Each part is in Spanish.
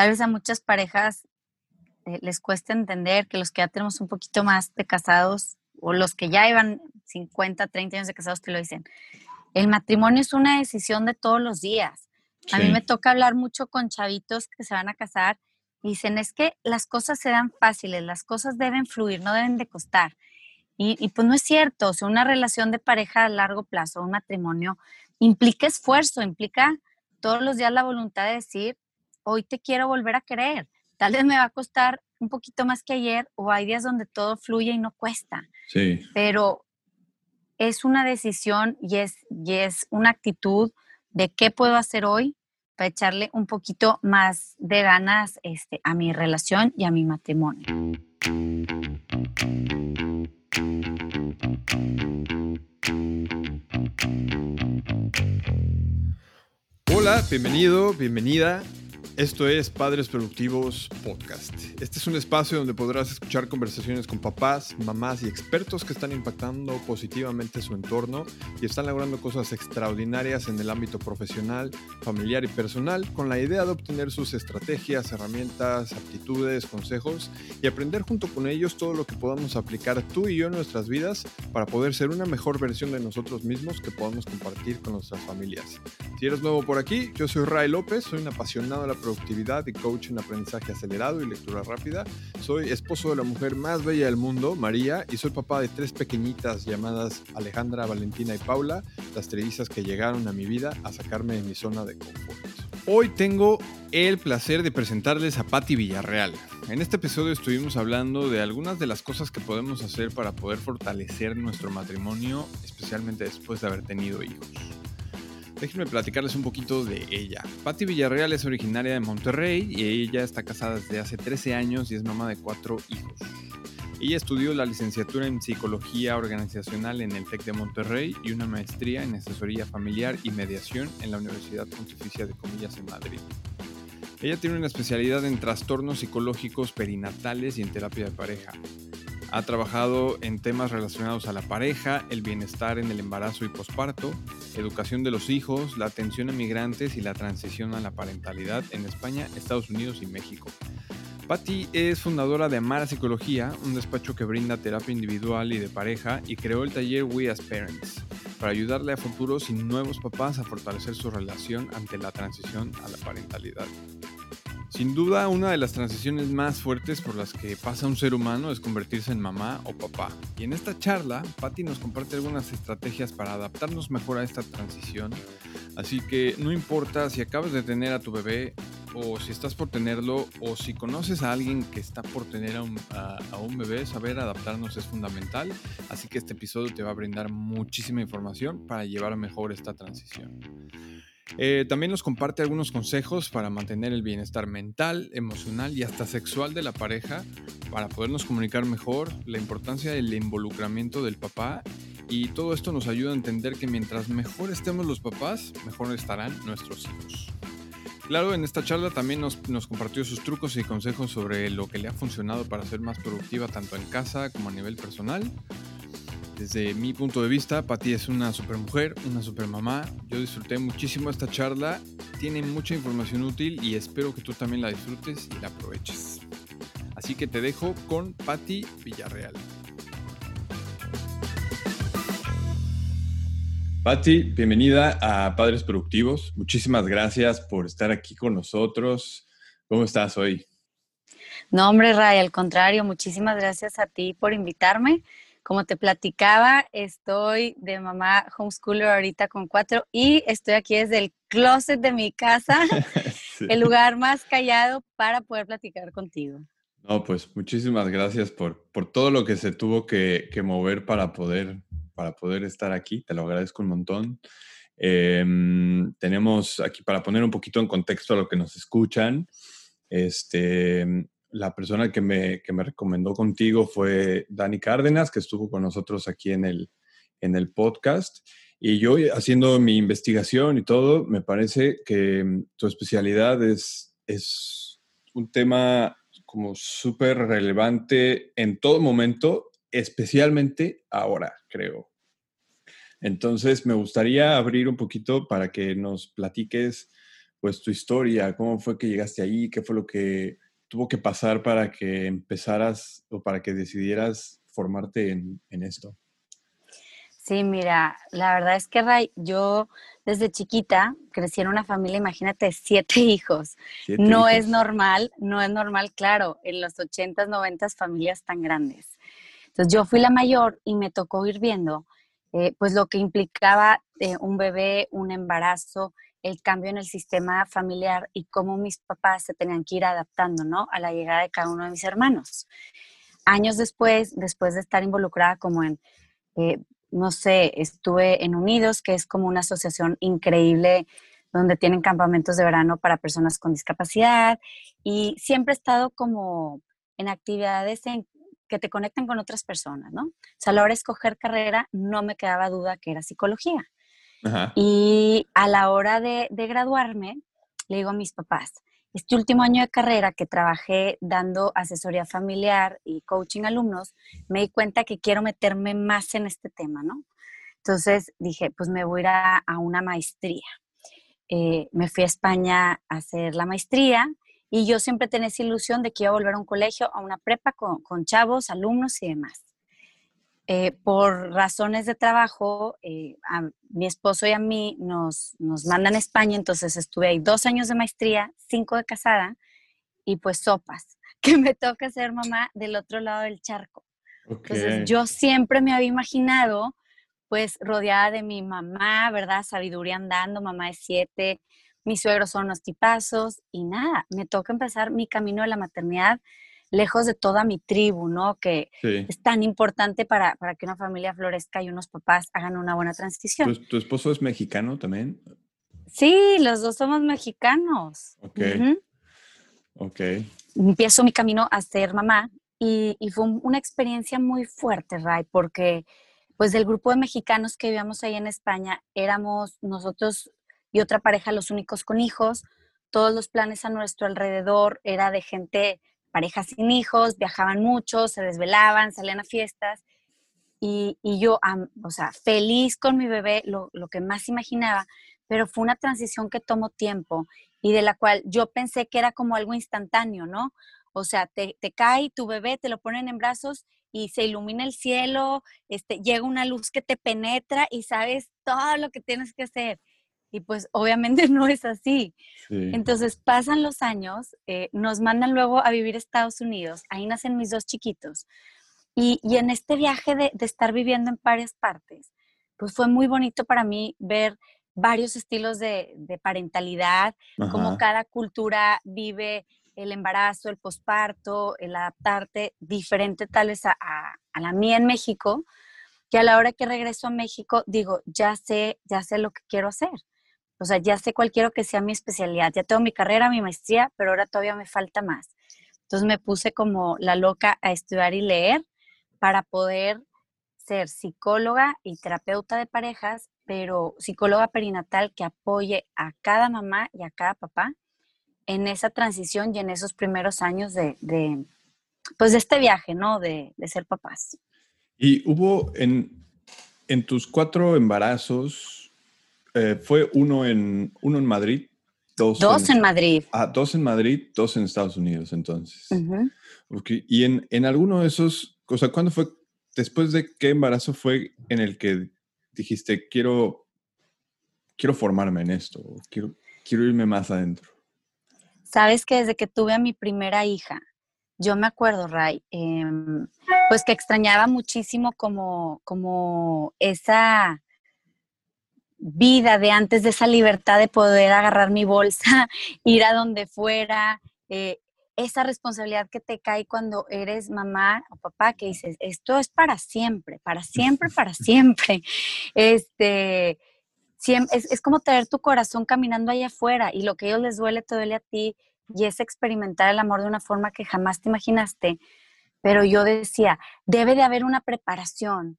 tal vez a muchas parejas eh, les cuesta entender que los que ya tenemos un poquito más de casados o los que ya iban 50, 30 años de casados te lo dicen. El matrimonio es una decisión de todos los días. A mí me toca hablar mucho con chavitos que se van a casar y dicen, es que las cosas se dan fáciles, las cosas deben fluir, no deben de costar. Y, y pues no es cierto, o sea, una relación de pareja a largo plazo, un matrimonio, implica esfuerzo, implica todos los días la voluntad de decir, hoy te quiero volver a querer. Tal vez me va a costar un poquito más que ayer o hay días donde todo fluye y no cuesta. Sí. Pero es una decisión y es, y es una actitud de qué puedo hacer hoy para echarle un poquito más de ganas este, a mi relación y a mi matrimonio. Hola, bienvenido, bienvenida esto es Padres Productivos Podcast. Este es un espacio donde podrás escuchar conversaciones con papás, mamás y expertos que están impactando positivamente su entorno y están logrando cosas extraordinarias en el ámbito profesional, familiar y personal con la idea de obtener sus estrategias, herramientas, aptitudes, consejos y aprender junto con ellos todo lo que podamos aplicar tú y yo en nuestras vidas para poder ser una mejor versión de nosotros mismos que podamos compartir con nuestras familias. Si eres nuevo por aquí, yo soy Ray López, soy un apasionado de la productividad y coach en aprendizaje acelerado y lectura rápida. Soy esposo de la mujer más bella del mundo, María, y soy papá de tres pequeñitas llamadas Alejandra, Valentina y Paula, las trellizas que llegaron a mi vida a sacarme de mi zona de confort. Hoy tengo el placer de presentarles a Patti Villarreal. En este episodio estuvimos hablando de algunas de las cosas que podemos hacer para poder fortalecer nuestro matrimonio, especialmente después de haber tenido hijos. Déjenme platicarles un poquito de ella. Patti Villarreal es originaria de Monterrey y ella está casada desde hace 13 años y es mamá de cuatro hijos. Ella estudió la licenciatura en Psicología Organizacional en el TEC de Monterrey y una maestría en Asesoría Familiar y Mediación en la Universidad Pontificia de Comillas en Madrid. Ella tiene una especialidad en trastornos psicológicos perinatales y en terapia de pareja. Ha trabajado en temas relacionados a la pareja, el bienestar en el embarazo y posparto, educación de los hijos, la atención a migrantes y la transición a la parentalidad en España, Estados Unidos y México. Patty es fundadora de Amara Psicología, un despacho que brinda terapia individual y de pareja, y creó el taller We as Parents para ayudarle a futuros y nuevos papás a fortalecer su relación ante la transición a la parentalidad. Sin duda, una de las transiciones más fuertes por las que pasa un ser humano es convertirse en mamá o papá. Y en esta charla, Patty nos comparte algunas estrategias para adaptarnos mejor a esta transición. Así que no importa si acabas de tener a tu bebé o si estás por tenerlo o si conoces a alguien que está por tener a un, bebé, saber adaptarnos es fundamental. Así que este episodio te va a brindar muchísima información para llevar mejor esta transición. Eh, también nos comparte algunos consejos para mantener el bienestar mental, emocional y hasta sexual de la pareja, para podernos comunicar mejor, la importancia del involucramiento del papá y todo esto nos ayuda a entender que mientras mejor estemos los papás, mejor estarán nuestros hijos. Claro, en esta charla también nos, nos, compartió sus trucos y consejos sobre lo que le ha funcionado para ser más productiva tanto en casa como a nivel personal. Desde mi punto de vista, Patti es una super mujer, una super mamá. Yo disfruté muchísimo esta charla. Tiene mucha información útil y espero que tú también la disfrutes y la aproveches. Así que te dejo con Patti Villarreal. Patti, bienvenida a Padres Productivos. Muchísimas gracias por estar aquí con nosotros. ¿Cómo estás hoy? No, hombre, Ray, al contrario, muchísimas gracias a ti por invitarme. Como te platicaba, estoy de mamá homeschooler ahorita con cuatro y estoy aquí desde el closet de mi casa, el lugar más callado para poder platicar contigo. No, pues muchísimas gracias por, por todo lo que se tuvo que, que, mover para poder, para poder estar aquí. Te lo agradezco un montón. Em, tenemos aquí para poner un poquito en contexto a lo que nos escuchan. Este, la persona que me, que me, recomendó contigo fue Dani Cárdenas, que estuvo con nosotros aquí en el, en el podcast. Y yo haciendo mi investigación y todo, me parece que mm, tu especialidad es, es un tema como súper relevante en todo momento, especialmente ahora, creo. Entonces, me gustaría abrir un poquito para que nos platiques pues tu historia, cómo fue que llegaste ahí, qué fue lo que tuvo que pasar para que empezaras o para que decidieras formarte en, esto. Sí, mira, la verdad es que Ray, yo desde chiquita crecí en una familia, imagínate, siete hijos. no es normal, no es normal, claro, en los ochentas, noventas familias tan grandes. Entonces yo fui la mayor y me tocó ir viendo, eh, pues lo que implicaba eh, un bebé, un embarazo, el cambio en el sistema familiar y cómo mis papás se tenían que ir adaptando, ¿no? A la llegada de cada uno de mis hermanos. Años después, después de estar involucrada como en, eh, no sé, estuve en Unidos, que es como una asociación increíble donde tienen campamentos de verano para personas con discapacidad y siempre he estado como en actividades que te conectan con otras personas, ¿no? O sea, a la hora de escoger carrera no me quedaba duda que era psicología. Y a la hora de, graduarme, le digo a mis papás, este último año de carrera que trabajé dando asesoría familiar y coaching a alumnos, me di cuenta que quiero meterme más en este tema, ¿no? Entonces dije, pues me voy a ir a, una maestría. Eh, me fui a España a hacer la maestría y yo siempre tenía esa ilusión de que iba a volver a un colegio, a una prepa con, con chavos, alumnos y demás. Eh, por razones de trabajo, eh, a mi esposo y a mí nos, nos mandan a España, entonces estuve ahí dos años de maestría, cinco de casada y pues sopas, que me toca ser mamá del otro lado del charco. Entonces yo siempre me había imaginado pues rodeada de mi mamá, ¿verdad? Sabiduría andando, mamá de siete, mis suegros son unos tipazos y nada, me toca empezar mi camino de la maternidad lejos de toda mi tribu, ¿no? Que es tan importante para, que una familia florezca y unos papás hagan una buena transición. ¿Tu, esposo es mexicano también? Sí, los dos somos mexicanos. Ok. Ok. Empiezo mi camino a ser mamá y, fue una experiencia muy fuerte, Ray, porque pues del grupo de mexicanos que vivíamos ahí en España, éramos nosotros y otra pareja los únicos con hijos. Todos los planes a nuestro alrededor era de gente parejas sin hijos, viajaban mucho, se desvelaban, salían a fiestas. Y, yo, o sea, feliz con mi bebé, lo, que más imaginaba, pero fue una transición que tomó tiempo y de la cual yo pensé que era como algo instantáneo, ¿no? O sea, te, te cae tu bebé, te lo ponen en brazos y se ilumina el cielo, este, llega una luz que te penetra y sabes todo lo que tienes que hacer. Y pues obviamente no es así. Entonces pasan los años, eh, nos mandan luego a vivir a Estados Unidos, ahí nacen mis dos chiquitos. Y, en este viaje de, estar viviendo en varias partes, pues fue muy bonito para mí ver varios estilos de, parentalidad, cómo cada cultura vive el embarazo, el posparto, el adaptarte diferente tal vez a, a la mía en México, que a la hora que regreso a México digo, ya sé, ya sé lo que quiero hacer. O sea, ya sé cuál quiero que sea mi especialidad. Ya tengo mi carrera, mi maestría, pero ahora todavía me falta más. Entonces me puse como la loca a estudiar y leer para poder ser psicóloga y terapeuta de parejas, pero psicóloga perinatal que apoye a cada mamá y a cada papá en esa transición y en esos primeros años de, pues de este viaje, ¿no? De, ser papás. Y hubo en, en tus cuatro embarazos, eh, fue uno en, uno en Madrid. Dos, en, Madrid. Ah, dos en Madrid, dos en Estados Unidos, entonces. Y en, en alguno de esos, o sea, ¿cuándo fue, después de qué embarazo fue en el que dijiste, quiero, quiero formarme en esto, quiero, quiero irme más adentro? Sabes que desde que tuve a mi primera hija, yo me acuerdo, Ray, em, pues que extrañaba muchísimo como, como esa vida de antes de esa libertad de poder agarrar mi bolsa, ir a donde fuera, eh, esa responsabilidad que te cae cuando eres mamá o papá, que dices, esto es para siempre, para siempre, para siempre. Este, es, es, como tener tu corazón caminando allá afuera y lo que a ellos les duele, te duele a ti y es experimentar el amor de una forma que jamás te imaginaste. Pero yo decía, debe de haber una preparación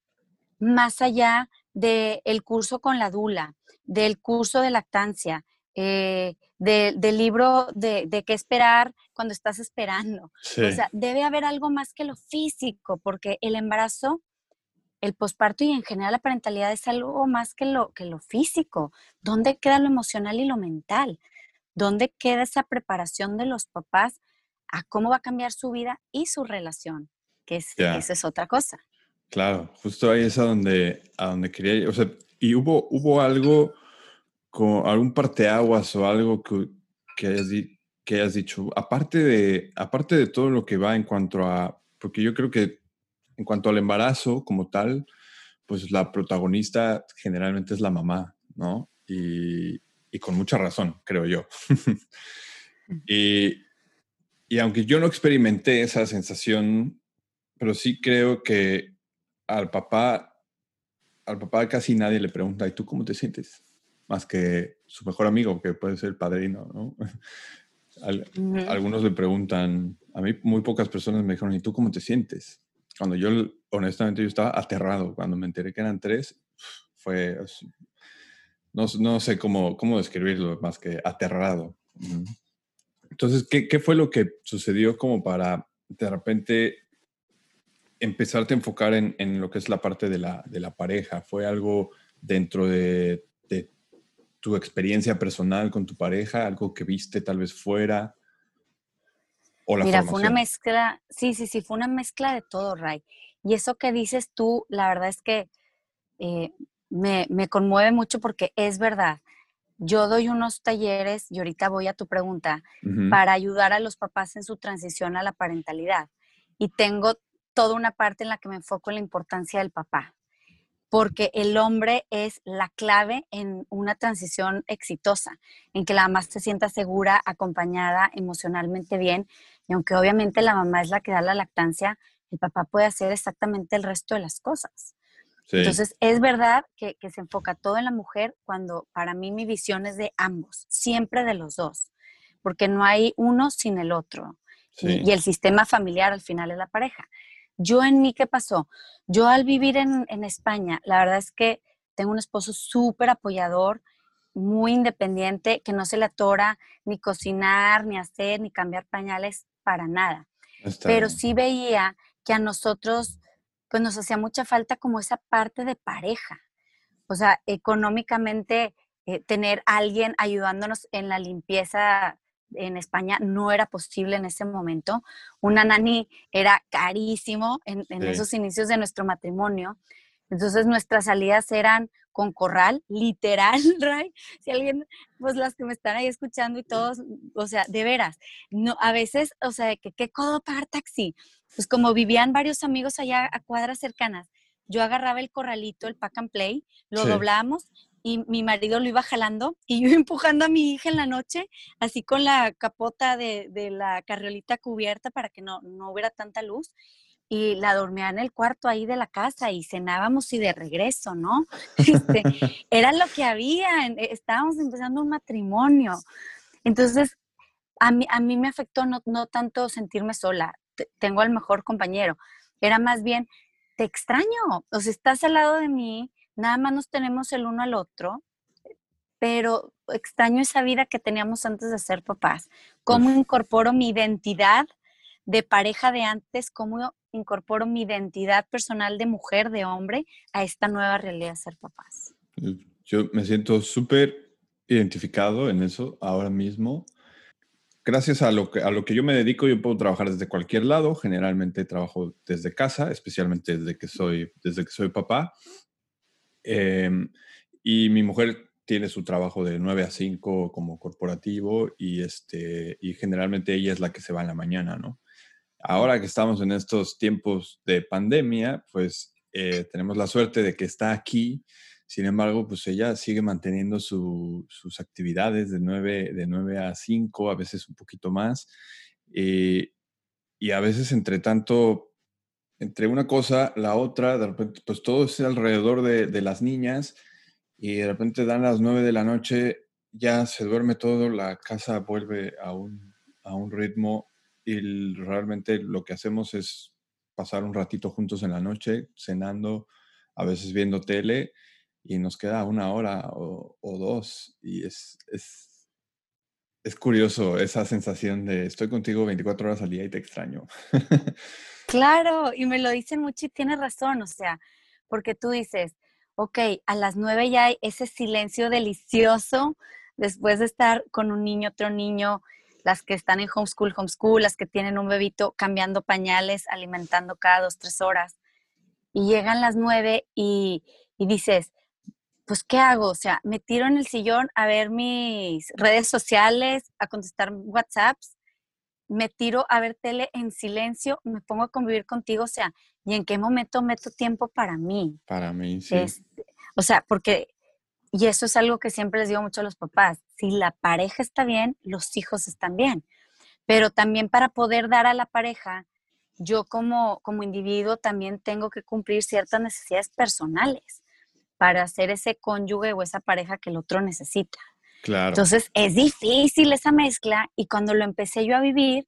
más allá del curso con la dula, del curso de lactancia, eh, del libro de, qué esperar cuando estás esperando. O sea, debe haber algo más que lo físico, porque el embarazo, el posparto y en general la parentalidad es algo más que lo, que lo físico. ¿Dónde queda lo emocional y lo mental? ¿dónde queda esa preparación de los papás a cómo va a cambiar su vida y su relación? Que es, esa es otra cosa. Claro, justo ahí es a donde, a donde quería ir. O sea, y hubo, hubo algo, con algún parteaguas o algo que, que, hayas, que hayas dicho, aparte de, aparte de todo lo que va en cuanto a, porque yo creo que en cuanto al embarazo como tal, pues la protagonista generalmente es la mamá, ¿no? Y, y con mucha razón, creo yo. y, y aunque yo no experimenté esa sensación, pero sí creo que al papá, al papá casi nadie le pregunta, ¿y tú cómo te sientes? Más que su mejor amigo, que puede ser el padrino, ¿no? Algunos le preguntan, a mí muy pocas personas me dijeron, ¿y tú cómo te sientes? Cuando yo, honestamente, yo estaba aterrado. Cuando me enteré que eran tres, fue, no, no sé cómo, cómo describirlo, más que aterrado. Entonces, ¿qué, ¿qué fue lo que sucedió como para de repente empezarte a enfocar en, en, lo que es la parte de la, de la pareja? ¿Fue algo dentro de, de, tu experiencia personal con tu pareja, algo que viste tal vez fuera? ¿O la Mira, fue una mezcla, sí, sí, sí, fue una mezcla de todo, Ray. Y eso que dices tú, la verdad es que eh, me, me conmueve mucho porque es verdad. Yo doy unos talleres, y ahorita voy a tu pregunta, para ayudar a los papás en su transición a la parentalidad. Y tengo toda una parte en la que me enfoco en la importancia del papá, porque el hombre es la clave en una transición exitosa, en que la mamá se sienta segura, acompañada, emocionalmente bien, y aunque obviamente la mamá es la que da la lactancia, el papá puede hacer exactamente el resto de las cosas. Entonces, es verdad que, se enfoca todo en la mujer cuando para mí mi visión es de ambos, siempre de los dos, porque no hay uno sin el otro. y, el sistema familiar al final es la pareja. Yo en mí, ¿qué pasó? Yo al vivir en, España, la verdad es que tengo un esposo súper apoyador, muy independiente, que no se le atora ni cocinar, ni hacer, ni cambiar pañales para nada. Pero sí veía que a nosotros, pues nos hacía mucha falta como esa parte de pareja. O sea, económicamente, eh, tener alguien ayudándonos en la limpieza en España no era posible en ese momento. Una nani era carísimo en, esos inicios de nuestro matrimonio. Entonces nuestras salidas eran con corral, literal, Ray. Si alguien, pues las que me están ahí escuchando y todos, o sea, de veras, no, a veces, o sea, que qué codo pagar taxi. Pues como vivían varios amigos allá a cuadras cercanas, yo agarraba el corralito, el pack and play, lo doblamos y mi marido lo iba jalando y yo empujando a mi hija en la noche, así con la capota de, la carriolita cubierta para que no, no hubiera tanta luz. Y la dormía en el cuarto ahí de la casa y cenábamos y de regreso, ¿no? Este, era lo que había, e, estábamos empezando un matrimonio. Entonces, a mí, a mí me afectó no, no tanto sentirme sola, tengo al mejor compañero, era más bien, te extraño, o sea, estás al lado de mí, nada más nos tenemos el uno al otro, pero extraño esa vida que teníamos antes de ser papás. ¿Cómo incorporo mi identidad de pareja de antes? ¿Cómo incorporo mi identidad personal de mujer, de hombre, a esta nueva realidad de ser papás? Yo me siento súper identificado en eso ahora mismo. Gracias a lo, que, a lo que yo me dedico, yo puedo trabajar desde cualquier lado. Generalmente trabajo desde casa, especialmente desde que soy, desde que soy papá. Em, y mi mujer tiene su trabajo de 9 a 5 como corporativo y, este, y generalmente ella es la que se va en la mañana, ¿no? Ahora que estamos en estos tiempos de pandemia, pues eh, tenemos la suerte de que está aquí. Sin embargo, pues ella sigue manteniendo sus actividades de 9, de 9 a 5, a veces un poquito más. Eh, y a veces, entre tanto, entre una cosa, la otra, de repente, pues todo es alrededor de, las niñas y de repente dan las nueve de la noche, ya se duerme todo, la casa vuelve a un, a un ritmo y realmente lo que hacemos es pasar un ratito juntos en la noche, cenando, a veces viendo tele y nos queda una hora o, o dos y es, es, es curioso esa sensación de estoy contigo 24 horas al día y te extraño. Claro, y me lo dicen mucho y tienes razón, o sea, porque tú dices, ok, a las nueve ya hay ese silencio delicioso después de estar con un niño, otro niño, las que están en homeschool, homeschool, las que tienen un bebito cambiando pañales, alimentando cada dos, tres horas. Y llegan las nueve y, y dices, pues, ¿qué hago? O sea, me tiro en el sillón a ver mis redes sociales, a contestar WhatsApps, me tiro a ver tele en silencio, me pongo a convivir contigo, o sea, ¿y en qué momento meto tiempo para mí? Para mí, sí. Este, o sea, porque, y eso es algo que siempre les digo mucho a los papás, si la pareja está bien, los hijos están bien, pero también para poder dar a la pareja, yo como, como individuo también tengo que cumplir ciertas necesidades personales para ser ese cónyuge o esa pareja que el otro necesita. Entonces es difícil esa mezcla y cuando lo empecé yo a vivir,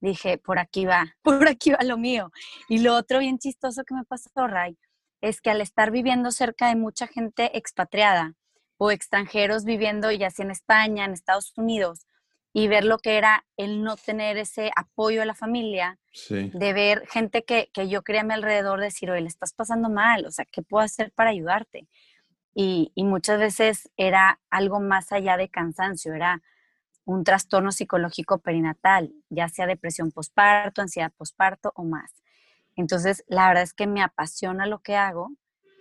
dije, por aquí va, por aquí va lo mío. Y lo otro bien chistoso que me pasó, Ray, es que al estar viviendo cerca de mucha gente expatriada o extranjeros viviendo ya sea en España, en Estados Unidos, y ver lo que era el no tener ese apoyo a la familia, de ver gente que, que yo quería a mi alrededor decir, oye, le estás pasando mal, o sea, ¿qué puedo hacer para ayudarte? Y, muchas veces era algo más allá de cansancio, era un trastorno psicológico perinatal, ya sea depresión postparto, ansiedad postparto o más. Entonces, la verdad es que me apasiona lo que hago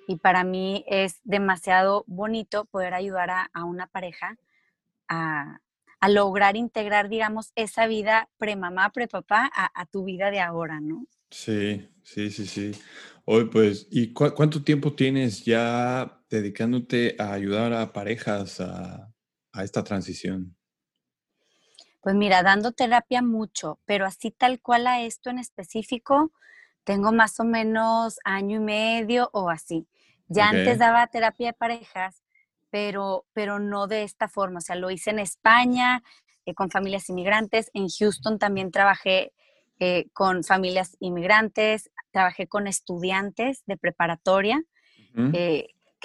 y para mí es demasiado bonito poder ayudar a, una pareja a, lograr integrar, digamos, esa vida pre-mamá, pre-papá a, tu vida de ahora, ¿no? Sí, sí, sí, sí. Hoy, pues, ¿y cuánto tiempo tienes ya dedicándote a ayudar a parejas a, esta transición? Pues mira, dando terapia mucho, pero así tal cual a esto en específico, tengo más o menos año y medio o así. Ya antes daba terapia de parejas, pero, pero no de esta forma. O sea, lo hice en España eh, con familias inmigrantes. En Houston también trabajé eh, con familias inmigrantes, trabajé con estudiantes de preparatoria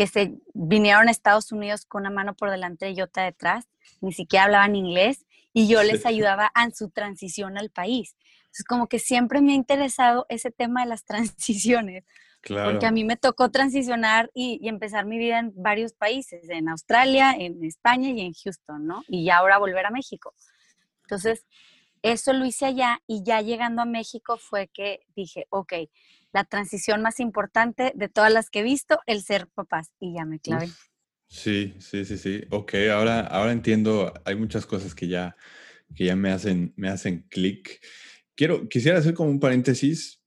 que se vinieron a Estados Unidos con una mano por delante y otra detrás, ni siquiera hablaban inglés y yo les ayudaba en su transición al país. Entonces, como que siempre me ha interesado ese tema de las transiciones, porque a mí me tocó transicionar y, empezar mi vida en varios países, en Australia, en España y en Houston, ¿no? Y ya ahora volver a México. Entonces, eso lo hice allá y ya llegando a México fue que dije, ok, la transición más importante de todas las que he visto, el ser papás. Y ya me clavé. Sí, sí, sí, sí. Ok, ahora, ahora entiendo, hay muchas cosas que ya, que ya me hacen, me hacen clic. Quiero, quisiera hacer como un paréntesis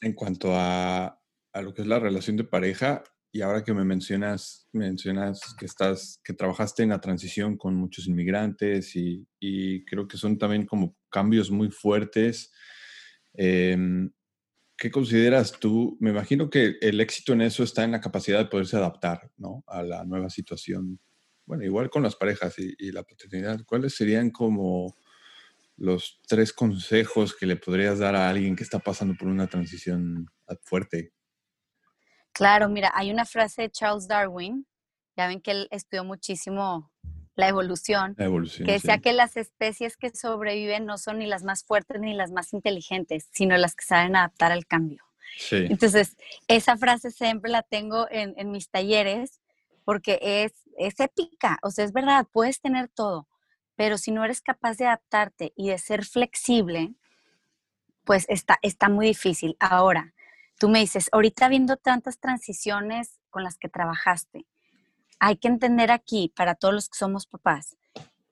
en cuanto a, a, lo que es la relación de pareja. Y ahora que me mencionas, mencionas que estás, que trabajaste en la transición con muchos inmigrantes y, y creo que son también como cambios muy fuertes. Eh, ¿Qué consideras tú? Me imagino que el éxito en eso está en la capacidad de poderse adaptar ¿no? a la nueva situación. Bueno, igual con las parejas y, la paternidad, ¿cuáles serían como los tres consejos que le podrías dar a alguien que está pasando por una transición fuerte? Claro, mira, hay una frase de Charles Darwin, ya ven que él estudió muchísimo la evolución, que decía que las especies que sobreviven no son ni las más fuertes ni las más inteligentes, sino las que saben adaptar al cambio. Entonces, esa frase siempre la tengo en, en mis talleres porque es, es épica, o sea, es verdad, puedes tener todo, pero si no eres capaz de adaptarte y de ser flexible, pues está, está muy difícil. Ahora, tú me dices, ahorita viendo tantas transiciones con las que trabajaste, hay que entender aquí, para todos los que somos papás,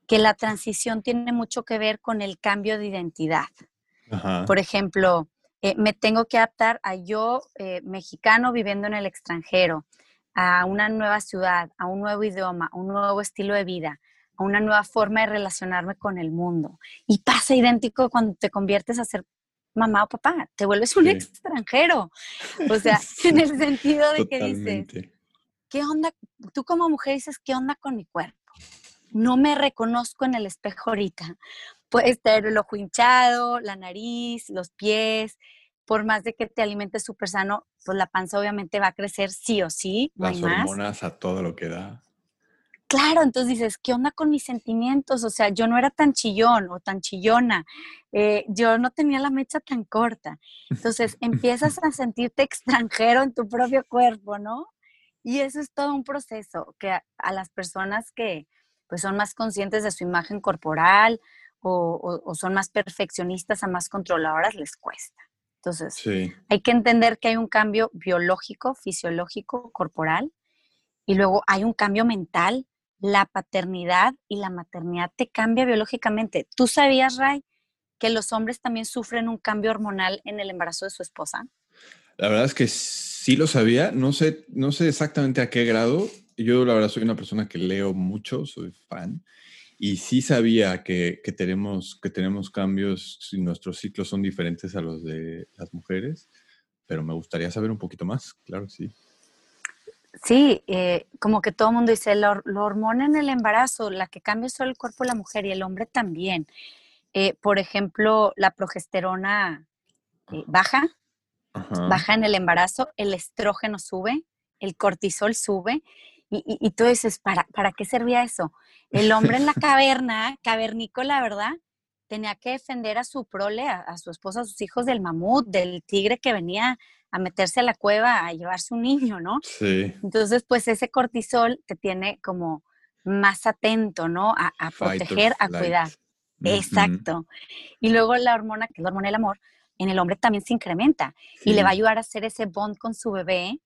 que la transición tiene mucho que ver con el cambio de identidad. Por ejemplo, eh, me tengo que adaptar a yo, eh, mexicano, viviendo en el extranjero, a una nueva ciudad, a un nuevo idioma, a un nuevo estilo de vida, a una nueva forma de relacionarme con el mundo. Y pasa idéntico cuando te conviertes a ser mamá o papá, te vuelves un extranjero. O sea, en el sentido de que dices, ¿qué onda? Tú como mujer dices, ¿qué onda con mi cuerpo? No me reconozco en el espejo ahorita. Puede tener el ojo hinchado, la nariz, los pies. Por más de que te alimentes súper sano, pues la panza obviamente va a crecer sí o sí. Las hormonas a todo lo que da. Claro, entonces dices, ¿qué onda con mis sentimientos? O sea, yo no era tan chillón o tan chillona, eh, yo no tenía la mecha tan corta. Entonces empiezas a sentirte extranjero en tu propio cuerpo, ¿no? Y eso es todo un proceso que a, las personas que, pues son más conscientes de su imagen corporal o, son más perfeccionistas a más controladoras, les cuesta. Entonces, hay que entender que hay un cambio biológico, fisiológico, corporal, y luego hay un cambio mental. La paternidad y la maternidad te cambia biológicamente. ¿Tú sabías, Ray, que los hombres también sufren un cambio hormonal en el embarazo de su esposa? La verdad es que sí lo sabía, no sé, no sé exactamente a qué grado. Yo la verdad soy una persona que leo mucho, soy fan, y sí sabía que, que tenemos, que tenemos cambios, si nuestros ciclos son diferentes a los de las mujeres, pero me gustaría saber un poquito más, claro, sí. Sí, eh, como que todo el mundo dice, la, hormona en el embarazo, la que cambia solo el cuerpo de la mujer y el hombre también. Eh, por ejemplo, la progesterona eh, baja, baja en el embarazo, el estrógeno sube, el cortisol sube, y, y, tú dices, ¿para, ¿para qué servía eso? El hombre en la caverna, cavernícola, ¿verdad? Tenía que defender a su prole, a, su esposa, a sus hijos del mamut, del tigre que venía a meterse a la cueva a llevarse un niño, ¿no? Sí. Entonces, pues ese cortisol te tiene como más atento, ¿no? A, proteger, a cuidar. Exacto. Y luego la hormona, que es la hormona del amor, en el hombre también se incrementa y le va a ayudar a hacer ese bond con su bebé,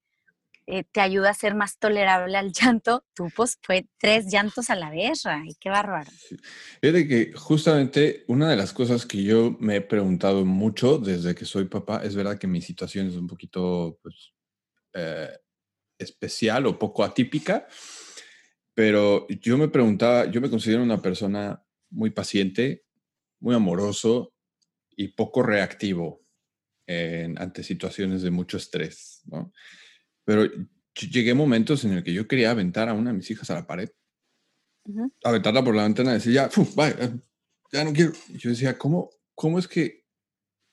eh, te ayuda a ser más tolerable al llanto. Tú, pues, fue tres llantos a la vez, y qué bárbaro. Fíjate que justamente una de las cosas que yo me he preguntado mucho desde que soy papá, es verdad que mi situación es un poquito, pues, eh, especial o poco atípica, pero yo me preguntaba, yo me considero una persona muy paciente, muy amoroso, y poco reactivo ante situaciones de mucho estrés, ¿no? Pero llegué a momentos en el que yo quería aventar a una de mis hijas a la pared, aventarla por la ventana y decir, ya, ya no quiero. Y yo decía, ¿cómo, ¿cómo es que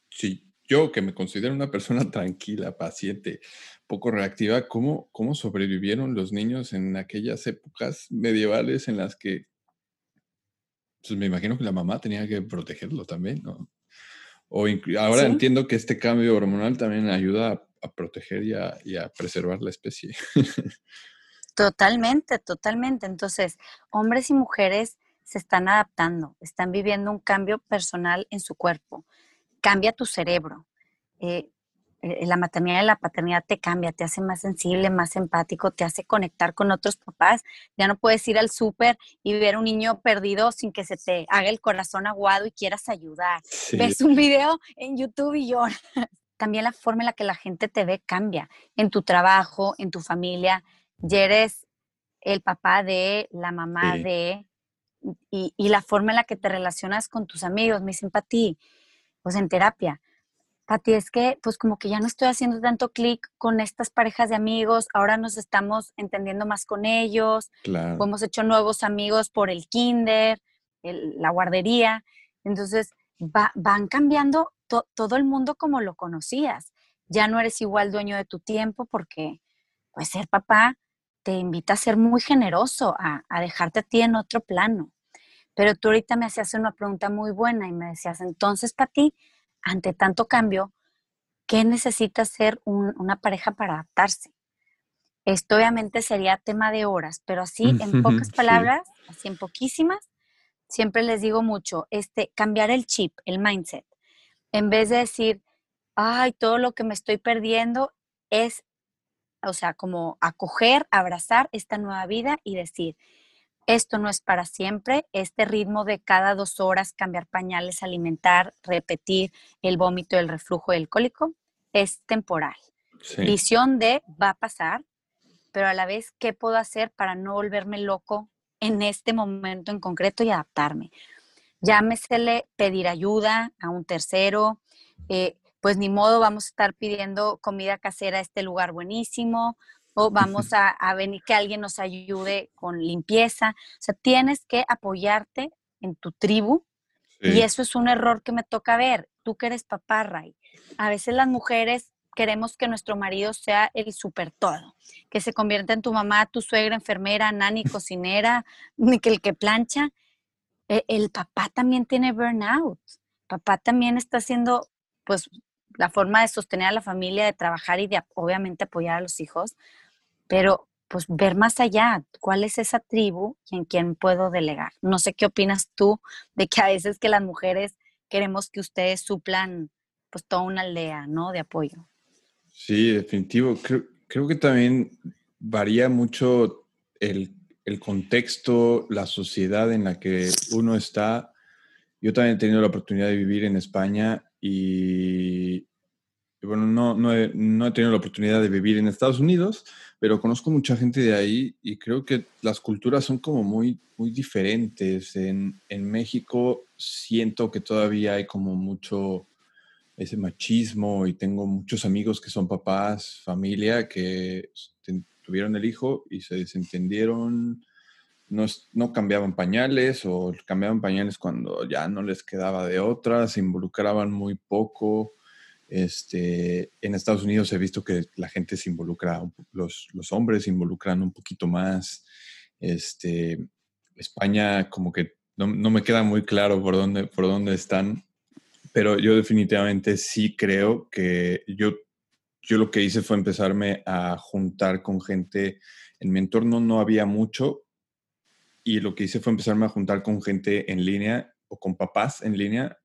si yo, que me considero una persona tranquila, paciente, poco reactiva, ¿cómo, cómo sobrevivieron los niños en aquellas épocas medievales en las que, pues me imagino que la mamá tenía que protegerlo también, ¿no? O ahora entiendo que este cambio hormonal también ayuda a, proteger y a, preservar la especie. Totalmente, totalmente. Entonces, hombres y mujeres se están adaptando, están viviendo un cambio personal en su cuerpo. Cambia tu cerebro. Eh, eh, la maternidad y la paternidad te cambia, te hace más sensible, más empático, te hace conectar con otros papás. Ya no puedes ir al súper y ver un niño perdido sin que se te haga el corazón aguado y quieras ayudar. Ves un video en YouTube y lloras. También la forma en la que la gente te ve cambia. En tu trabajo, en tu familia, ya eres el papá de, la mamá de, y, y, la forma en la que te relacionas con tus amigos. Me dicen, ti, pues en terapia Pati, es que pues como que ya no estoy haciendo tanto clic con estas parejas de amigos, ahora nos estamos entendiendo más con ellos, claro. hemos hecho nuevos amigos por el kinder, la guardería, entonces van cambiando todo el mundo como lo conocías, ya no eres igual dueño de tu tiempo porque pues ser papá te invita a ser muy generoso, a, a dejarte a ti en otro plano. Pero tú ahorita me hacías una pregunta muy buena y me decías, entonces, Pati, ante tanto cambio, ¿qué necesita ser una pareja para adaptarse? Esto obviamente sería tema de horas, pero así en pocas palabras, así en poquísimas, siempre les digo mucho, este, cambiar el chip, el mindset. En vez de decir, ay, todo lo que me estoy perdiendo es, o sea, como acoger, abrazar esta nueva vida y decir, esto no es para siempre, este ritmo de cada dos horas cambiar pañales, alimentar, repetir el vómito, el reflujo el cólico, es temporal. Visión de va a pasar, pero a la vez, ¿qué puedo hacer para no volverme loco en este momento en concreto y adaptarme? Llámesele pedir ayuda a un tercero, eh, pues ni modo, vamos a estar pidiendo comida casera a este lugar buenísimo, o vamos a, venir que alguien nos ayude con limpieza. O sea, tienes que apoyarte en tu tribu y eso es un error que me toca ver. Tú que eres papá, Ray. A veces las mujeres queremos que nuestro marido sea el super todo, que se convierta en tu mamá, tu suegra, enfermera, nani, cocinera, ni que el que plancha. E, el papá también tiene burnout. Papá también está haciendo, pues, la forma de sostener a la familia, de trabajar y de obviamente apoyar a los hijos. Pero pues ver más allá, cuál es esa tribu y en quién puedo delegar. No sé qué opinas tú de que a veces que las mujeres queremos que ustedes suplan pues toda una aldea, ¿no? De apoyo. Sí, definitivo. Creo, que también varía mucho el, el, contexto, la sociedad en la que uno está. Yo también he tenido la oportunidad de vivir en España y, bueno, no, no, he, no, he, tenido la oportunidad de vivir en Estados Unidos, pero conozco mucha gente de ahí y creo que las culturas son como muy, muy diferentes. En, en México siento que todavía hay como mucho ese machismo y tengo muchos amigos que son papás, familia, que tuvieron el hijo y se desentendieron, no, no cambiaban pañales o cambiaban pañales cuando ya no les quedaba de otra, se involucraban muy poco este, en Estados Unidos he visto que la gente se involucra, los, los hombres se involucran un poquito más. Este, España como que no, no, me queda muy claro por dónde, por dónde están, pero yo definitivamente sí creo que yo, yo lo que hice fue empezarme a juntar con gente, en mi entorno no había mucho, y lo que hice fue empezarme a juntar con gente en línea o con papás en línea,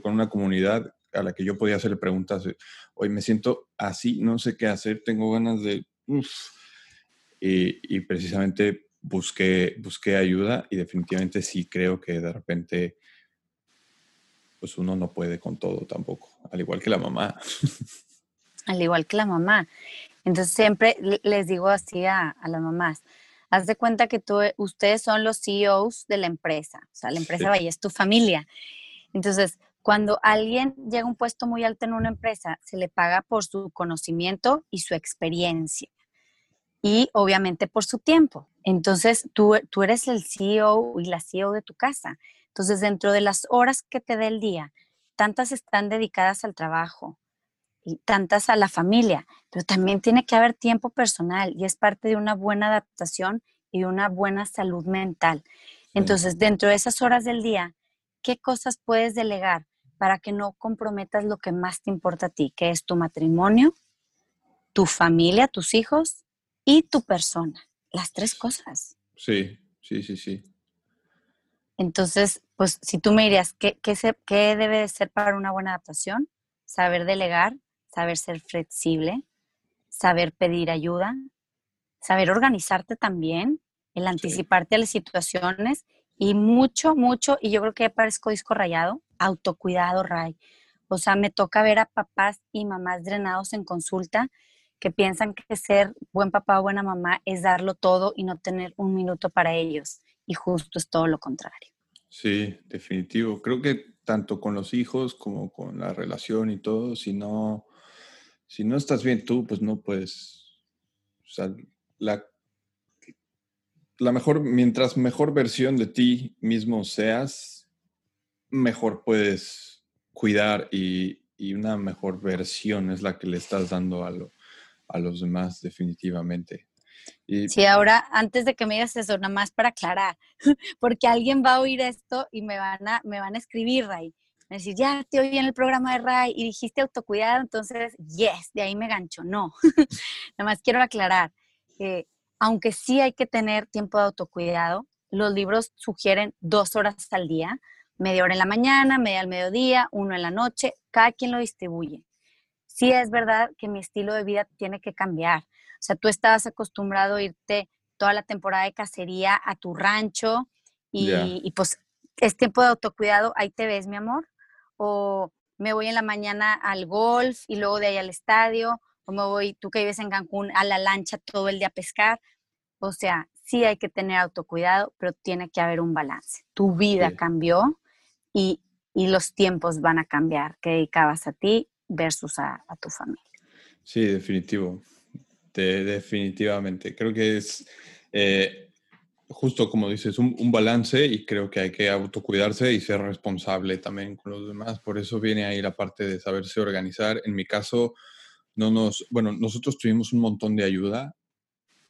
con una comunidad a la que yo podía hacerle preguntas, hoy me siento así, no sé qué hacer, tengo ganas de... Y, precisamente busqué, busqué ayuda y definitivamente sí creo que de repente pues uno no puede con todo tampoco, al igual que la mamá. Al igual que la mamá. Entonces siempre les digo así a, a las mamás, haz de cuenta que tú, ustedes son los CEOs de la empresa, o sea, la empresa vaya, es tu familia. Entonces, cuando alguien llega a un puesto muy alto en una empresa, se le paga por su conocimiento y su experiencia y obviamente por su tiempo. Entonces, tú, tú eres el CEO y la CEO de tu casa. Entonces, dentro de las horas que te dé el día, tantas están dedicadas al trabajo y tantas a la familia, pero también tiene que haber tiempo personal y es parte de una buena adaptación y una buena salud mental. Entonces, dentro de esas horas del día, ¿qué cosas puedes delegar para que no comprometas lo que más te importa a ti, que es tu matrimonio, tu familia, tus hijos y tu persona. Las tres cosas. Sí, sí, sí, sí. Entonces, pues si tú me dirías, ¿qué, qué debe de ser para una buena adaptación? Saber delegar, saber ser flexible, saber pedir ayuda, saber organizarte también, el anticiparte a las situaciones y mucho, mucho, y yo creo que parezco disco rayado, autocuidado, Ray. O sea, me toca ver a papás y mamás drenados en consulta que piensan que ser buen papá o buena mamá es darlo todo y no tener un minuto para ellos. Y justo es todo lo contrario. Sí, definitivo. Creo que tanto con los hijos como con la relación y todo, si no, si no estás bien tú, pues no puedes. O sea, la, la mejor, mientras mejor versión de ti mismo seas, mejor puedes cuidar y, una mejor versión es la que le estás dando a, a los demás definitivamente. Y, sí, ahora antes de que me digas eso, nada más para aclarar, porque alguien va a oír esto y me van a, me van a escribir, Ray. Me decir, ya te oí en el programa de Ray y dijiste autocuidado, entonces, yes, de ahí me gancho. No, nada más quiero aclarar que aunque sí hay que tener tiempo de autocuidado, los libros sugieren dos horas al día, media hora en la mañana, media al mediodía, uno en la noche, cada quien lo distribuye. Sí es verdad que mi estilo de vida tiene que cambiar. O sea, tú estabas acostumbrado a irte toda la temporada de cacería a tu rancho y, pues es tiempo de autocuidado, ahí te ves, mi amor. O me voy en la mañana al golf y luego de ahí al estadio, o me voy, tú que vives en Cancún, a la lancha todo el día a pescar. O sea, sí hay que tener autocuidado, pero tiene que haber un balance. Tu vida cambió y, los tiempos van a cambiar que dedicabas a ti versus a, tu familia. Sí, definitivo. Definitivamente. Creo que es eh, justo como dices, un, balance y creo que hay que autocuidarse y ser responsable también con los demás. Por eso viene ahí la parte de saberse organizar. En mi caso, no nos, bueno, nosotros tuvimos un montón de ayuda.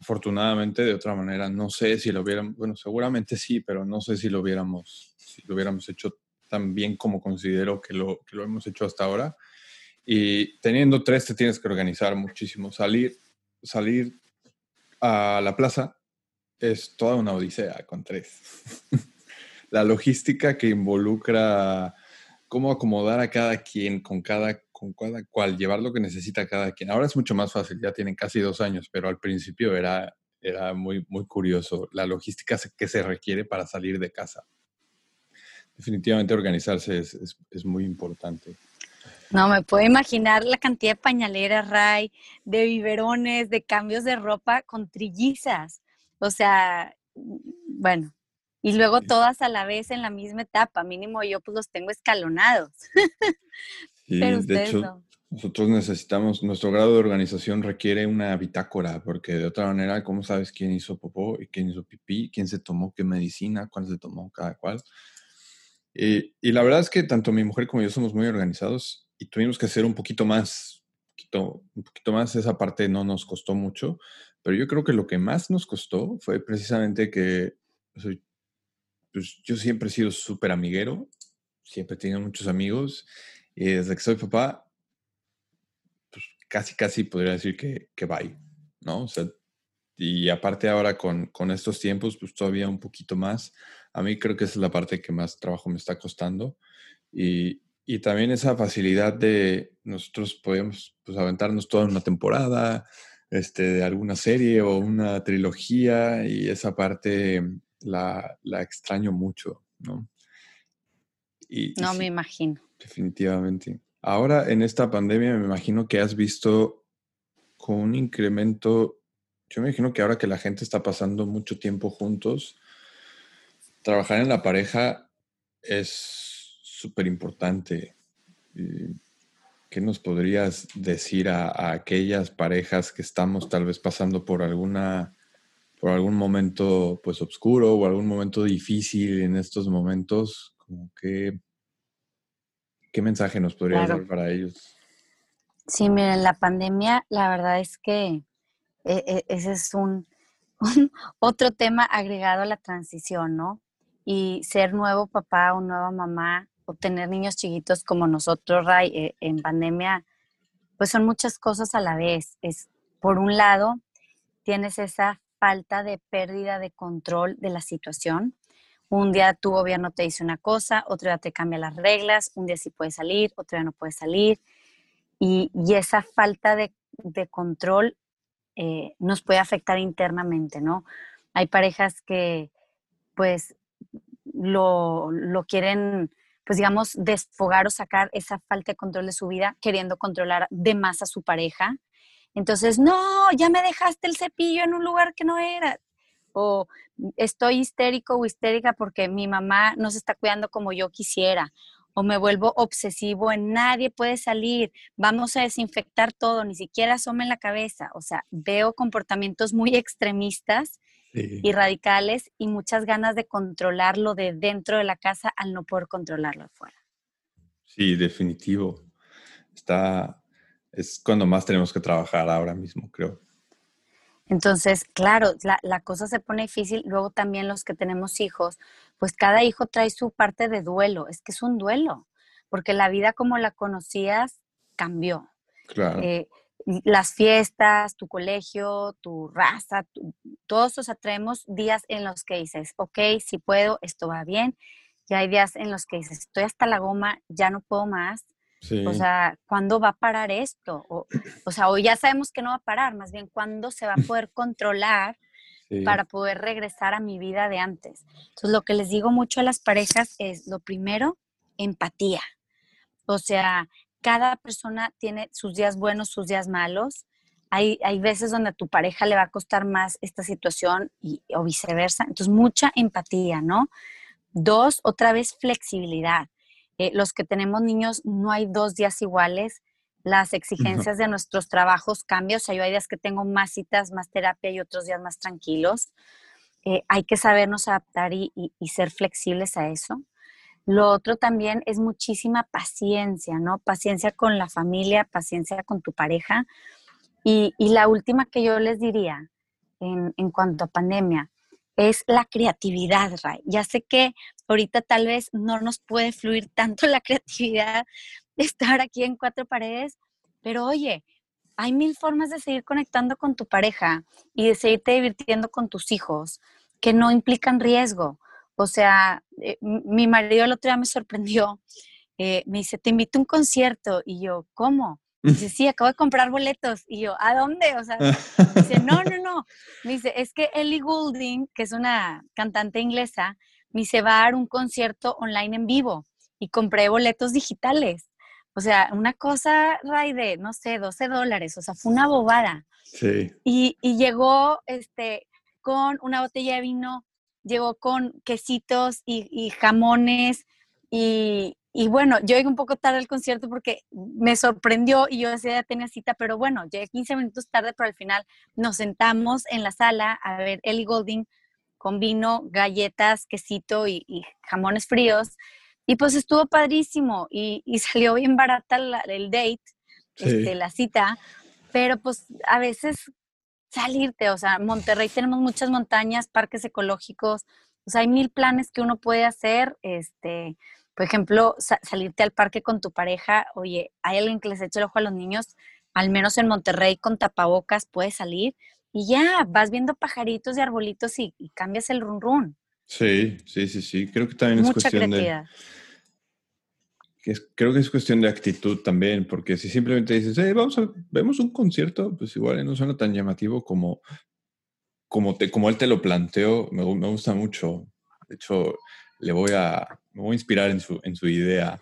Afortunadamente, de otra manera, no sé si lo hubiéramos, bueno, seguramente sí, pero no sé si lo hubiéramos, lo hubiéramos hecho tan bien como considero que lo, que lo hemos hecho hasta ahora. Y teniendo tres te tienes que organizar muchísimo. Salir, salir a la plaza es toda una odisea con tres. la logística que involucra cómo acomodar a cada quien con cada, con cada cual, llevar lo que necesita cada quien. Ahora es mucho más fácil, ya tienen casi dos años, pero al principio era, era muy, muy curioso la logística que se requiere para salir de casa. Definitivamente organizarse es, es muy importante. No, me puedo imaginar la cantidad de pañaleras, Ray, de biberones, de cambios de ropa con trillizas. O sea, bueno, y luego todas a la vez en la misma etapa, mínimo yo pues los tengo escalonados. Sí, de hecho, nosotros necesitamos, nuestro grado de organización requiere una bitácora, porque de otra manera, ¿cómo sabes quién hizo popó y quién hizo pipí, quién se tomó qué medicina, cuál se tomó cada cual? Y, y la verdad es que tanto mi mujer como yo somos muy organizados y tuvimos que hacer un poquito más, un poquito, más, esa parte no nos costó mucho, pero yo creo que lo que más nos costó fue precisamente que pues, yo siempre he sido súper amiguero, siempre he tenido muchos amigos y desde que soy papá, pues casi, casi podría decir que, que bye, ¿no? O sea, y aparte ahora con, con, estos tiempos, pues todavía un poquito más. A mí creo que esa es la parte que más trabajo me está costando. Y, y también esa facilidad de nosotros podemos pues, aventarnos toda una temporada este, de alguna serie o una trilogía y esa parte la, la extraño mucho, ¿no? Y, no me imagino. Definitivamente. Ahora en esta pandemia me imagino que has visto con un incremento, yo me imagino que ahora que la gente está pasando mucho tiempo juntos, trabajar en la pareja es súper importante. ¿Qué nos podrías decir a, aquellas parejas que estamos tal vez pasando por alguna por algún momento pues oscuro o algún momento difícil en estos momentos? Como que, ¿Qué mensaje nos podrías dar para ellos? Sí, miren, la pandemia, la verdad es que e, e, ese es un, otro tema agregado a la transición, ¿no? Y ser nuevo papá o nueva mamá o tener niños chiquitos como nosotros, Ray, eh, en pandemia, pues son muchas cosas a la vez. Es, por un lado, tienes esa falta de pérdida de control de la situación. Un día tu gobierno te dice una cosa, otro día te cambia las reglas, un día sí puedes salir, otro día no puedes salir. Y, esa falta de, control eh, nos puede afectar internamente, ¿no? Hay parejas que pues lo, lo quieren pues digamos, desfogar o sacar esa falta de control de su vida queriendo controlar de más a su pareja. Entonces, no, ya me dejaste el cepillo en un lugar que no era. O estoy histérico o histérica porque mi mamá no se está cuidando como yo quisiera. O me vuelvo obsesivo en nadie puede salir, vamos a desinfectar todo, ni siquiera asome la cabeza. O sea, veo comportamientos muy extremistas y radicales y muchas ganas de controlarlo de dentro de la casa al no poder controlarlo afuera. Sí, definitivo. Está, es cuando más tenemos que trabajar ahora mismo, creo. Entonces, claro, la, la, cosa se pone difícil. Luego también los que tenemos hijos, pues cada hijo trae su parte de duelo. Es que es un duelo, porque la vida como la conocías cambió. Claro. Eh, las fiestas, tu colegio, tu raza, todos os traemos días en los que dices, ok, si puedo, esto va bien. Y hay días en los que dices, estoy hasta la goma, ya no puedo más. O sea, ¿cuándo va a parar esto? O, o, sea, hoy ya sabemos que no va a parar, más bien, ¿cuándo se va a poder controlar para poder regresar a mi vida de antes? Entonces, lo que les digo mucho a las parejas es, lo primero, empatía. O sea, cada persona tiene sus días buenos, sus días malos. Hay, hay veces donde a tu pareja le va a costar más esta situación y, o viceversa. Entonces, mucha empatía, ¿no? Dos, otra vez flexibilidad. Eh, los que tenemos niños, no hay dos días iguales. Las exigencias de nuestros trabajos cambian. O sea, yo hay días que tengo más citas, más terapia y otros días más tranquilos. Eh, hay que sabernos adaptar y, y ser flexibles a eso. Lo otro también es muchísima paciencia, ¿no? Paciencia con la familia, paciencia con tu pareja. Y, la última que yo les diría en, en, cuanto a pandemia es la creatividad, Ray. Ya sé que ahorita tal vez no nos puede fluir tanto la creatividad de estar aquí en cuatro paredes, pero oye, hay mil formas de seguir conectando con tu pareja y de seguirte divirtiendo con tus hijos que no implican riesgo. O sea, eh, mi marido el otro día me sorprendió. Eh, me dice, te invito a un concierto. Y yo, ¿cómo? Dice, sí, acabo de comprar boletos. Y yo, ¿a dónde? O sea, dice, no, no, no. Me dice, es que Ellie Goulding, que es una cantante inglesa, me dice, va a dar un concierto online en vivo. Y compré boletos digitales. O sea, una cosa, Ray, de, no sé, 12 dólares. O sea, fue una bobada. Sí. Y, y llegó este, con una botella de vino, llegó con quesitos y, y jamones. Y, y bueno, yo llegué un poco tarde al concierto porque me sorprendió y yo decía ya tenía cita, pero bueno, llegué 15 minutos tarde, pero al final nos sentamos en la sala a ver Ellie Golding con vino, galletas, quesito y, y jamones fríos. Y pues estuvo padrísimo y, y salió bien barata la, el date, Sí. este, la cita, pero pues a veces salirte, o sea, Monterrey tenemos muchas montañas, parques ecológicos, o sea, hay mil planes que uno puede hacer, este, por ejemplo, sa- salirte al parque con tu pareja, oye, hay alguien que les eche el ojo a los niños, al menos en Monterrey con tapabocas puedes salir y ya, vas viendo pajaritos y arbolitos y, y cambias el run run. Sí, sí, sí, sí. Creo que también es Mucha cuestión de... que es- creo que es cuestión de actitud también, porque si simplemente dices, "Eh, vamos a, vemos un concierto, pues igual no suena tan llamativo como, como, te, como él te lo planteó, me, me gusta mucho. De hecho, le voy a, me voy a inspirar en su, en su idea.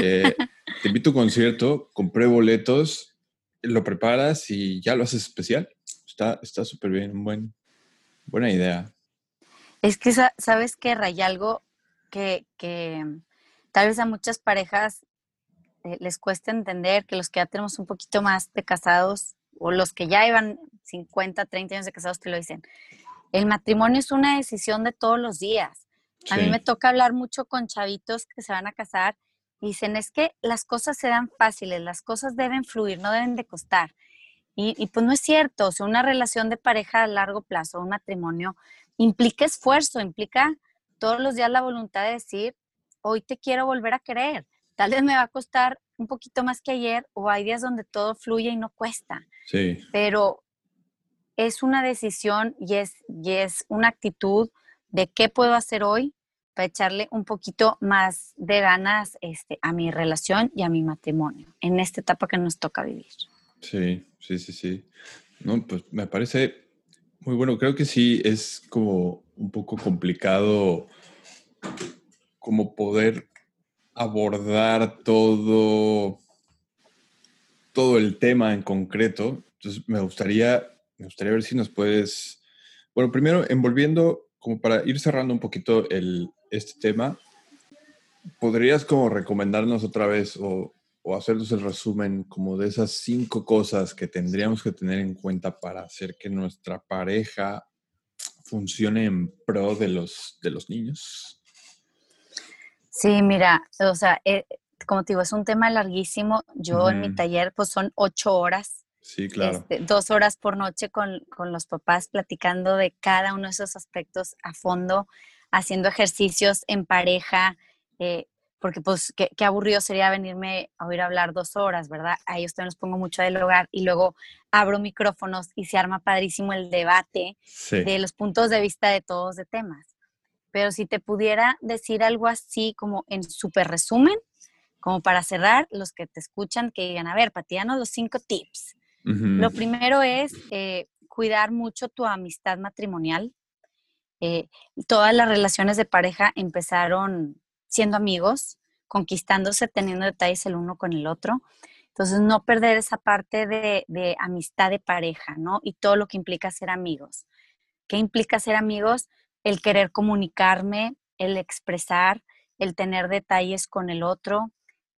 Eh, te invito a un concierto, compré boletos, lo preparas y ya lo haces especial. Está está súper bien, un buen, buena idea. Es que, sa- ¿sabes qué, Ray? Algo que, que tal vez a muchas parejas eh, les cuesta entender, que los que ya tenemos un poquito más de casados, o los que ya llevan 50, 30 años de casados, te lo dicen. El matrimonio es una decisión de todos los días. A mí me toca hablar mucho con chavitos que se van a casar y dicen, es que las cosas se dan fáciles, las cosas deben fluir, no deben de costar. Y, y pues no es cierto, o sea, una relación de pareja a largo plazo, un matrimonio, implica esfuerzo, implica todos los días la voluntad de decir, hoy te quiero volver a querer. Tal vez me va a costar un poquito más que ayer o hay días donde todo fluye y no cuesta, Sí, pero es una decisión y es, y es una actitud de qué puedo hacer hoy para echarle un poquito más de ganas este, a mi relación y a mi matrimonio en esta etapa que nos toca vivir. Sí, sí, sí, sí. No, pues me parece muy bueno. Creo que sí es como un poco complicado como poder abordar todo, todo el tema en concreto. Entonces me gustaría, me gustaría ver si nos puedes, bueno, primero envolviendo, como para ir cerrando un poquito el, este tema, ¿podrías como recomendarnos otra vez o, o hacernos el resumen como de esas cinco cosas que tendríamos que tener en cuenta para hacer que nuestra pareja funcione en pro de los, de los niños? Sí, mira, o sea, eh, como te digo, es un tema larguísimo. Yo en mi taller, pues son ocho horas, Sí, claro. este, dos horas por noche con, con los papás platicando de cada uno de esos aspectos a fondo, haciendo ejercicios en pareja, eh, porque pues qué, qué aburrido sería venirme a oír hablar dos horas, ¿verdad? A ellos también los pongo mucho a dialogar y luego abro micrófonos y se arma padrísimo el debate Sí. de los puntos de vista de todos de temas. Pero si te pudiera decir algo así como en súper resumen, como para cerrar, los que te escuchan que digan, a ver, Patianos, los cinco tips. Lo primero es eh, cuidar mucho tu amistad matrimonial. Eh, todas las relaciones de pareja empezaron siendo amigos, conquistándose, teniendo detalles el uno con el otro. Entonces, no perder esa parte de, de amistad de pareja, ¿no? Y todo lo que implica ser amigos. ¿Qué implica ser amigos? El querer comunicarme, el expresar, el tener detalles con el otro,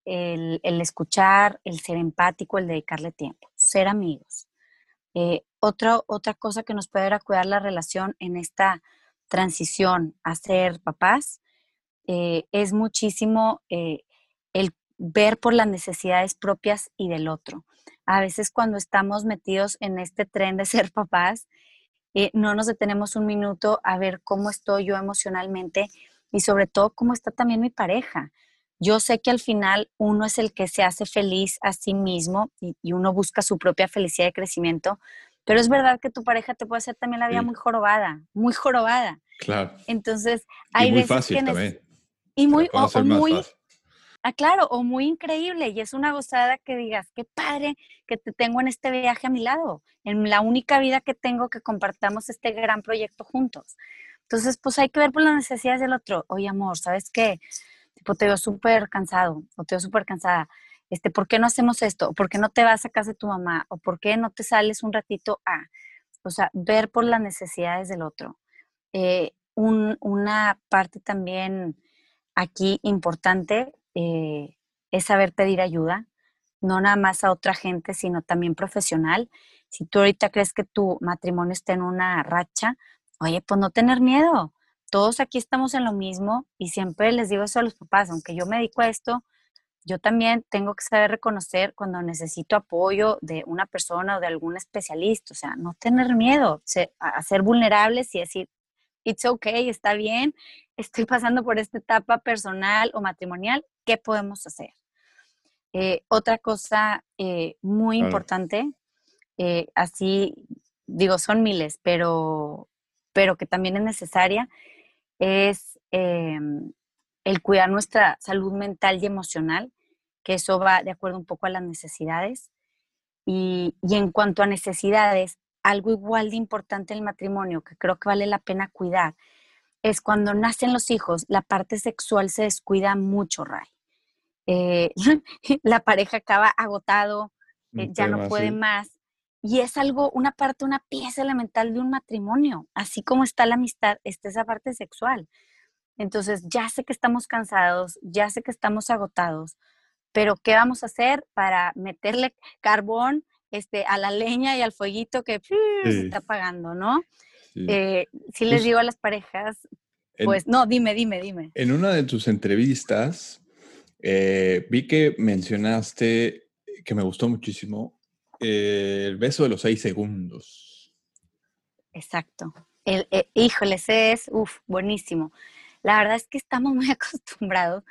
el, escuchar, el ser empático, el dedicarle tiempo, ser amigos. Eh, otra, otra cosa que nos puede cuidar la relación en esta transición a ser papás eh, es muchísimo eh, el ver por las necesidades propias y del otro. A veces cuando estamos metidos en este tren de ser papás, eh, no nos detenemos un minuto a ver cómo estoy yo emocionalmente y sobre todo cómo está también mi pareja. Yo sé que al final uno es el que se hace feliz a sí mismo y, uno busca su propia felicidad y crecimiento, pero es verdad que tu pareja te puede hacer también la vida muy jorobada, muy jorobada. Claro. Entonces, hay y muy veces fácil que también. Y muy, o, muy, ah, claro, o muy increíble. Y es una gozada que digas, qué padre que te tengo en este viaje a mi lado, en la única vida que tengo que compartamos este gran proyecto juntos. Entonces, pues hay que ver por las necesidades del otro. Oye, amor, ¿sabes qué? Tipo, te veo súper cansado o te veo súper cansada. Este, ¿Por qué no hacemos esto? ¿Por qué no te vas a casa de tu mamá? ¿O por qué no te sales un ratito a? O sea, ver por las necesidades del otro. Eh, una parte también aquí importante eh, es saber pedir ayuda, no nada más a otra gente, sino también profesional. Si tú ahorita crees que tu matrimonio está en una racha, oye, pues no tener miedo. Todos aquí estamos en lo mismo y siempre les digo eso a los papás, aunque yo me dedico a esto, yo también tengo que saber reconocer cuando necesito apoyo de una persona o de algún especialista, o sea, no tener miedo, a ser vulnerables y decir, it's okay, está bien, estoy pasando por esta etapa personal o matrimonial, ¿qué podemos hacer? Eh, otra cosa eh, muy importante, eh, así digo, son miles, pero, pero que también es necesaria, es em, el cuidar nuestra salud mental y emocional, que eso va de acuerdo un poco a las necesidades. Y, y en cuanto a necesidades, algo igual de importante en el matrimonio que creo que vale la pena cuidar es cuando nacen los hijos, la parte sexual se descuida mucho, Ray. Eh, la pareja acaba agotado, eh, ya no puede más. Y es algo, una parte, una pieza elemental de un matrimonio. Así como está la amistad, está esa parte sexual. Entonces, ya sé que estamos cansados, ya sé que estamos agotados, pero ¿qué vamos a hacer para meterle carbón este, a la leña y al fueguito que se está apagando, ¿no? Eh, si les digo a las parejas, pues no, dime, dime, dime. En una de tus entrevistas eh, vi que mencionaste, que me gustó muchísimo, eh, el beso de los seis segundos. Exacto. El, híjole, ese es, uff, buenísimo. La verdad es que estamos muy acostumbrados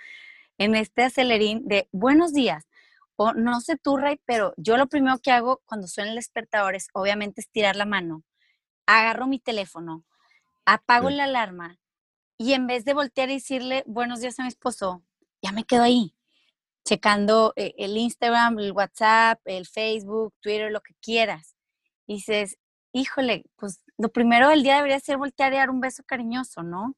en este acelerín de buenos días. O no sé tú, Ray, pero yo lo primero que hago cuando suena el despertador es obviamente estirar la mano agarro mi teléfono, apago la alarma y en vez de voltear y decirle buenos días a mi esposo, ya me quedo ahí, checando eh, el Instagram, el WhatsApp, el Facebook, Twitter, lo que quieras. Y dices, híjole, pues lo primero del día debería ser voltear y dar un beso cariñoso, ¿no?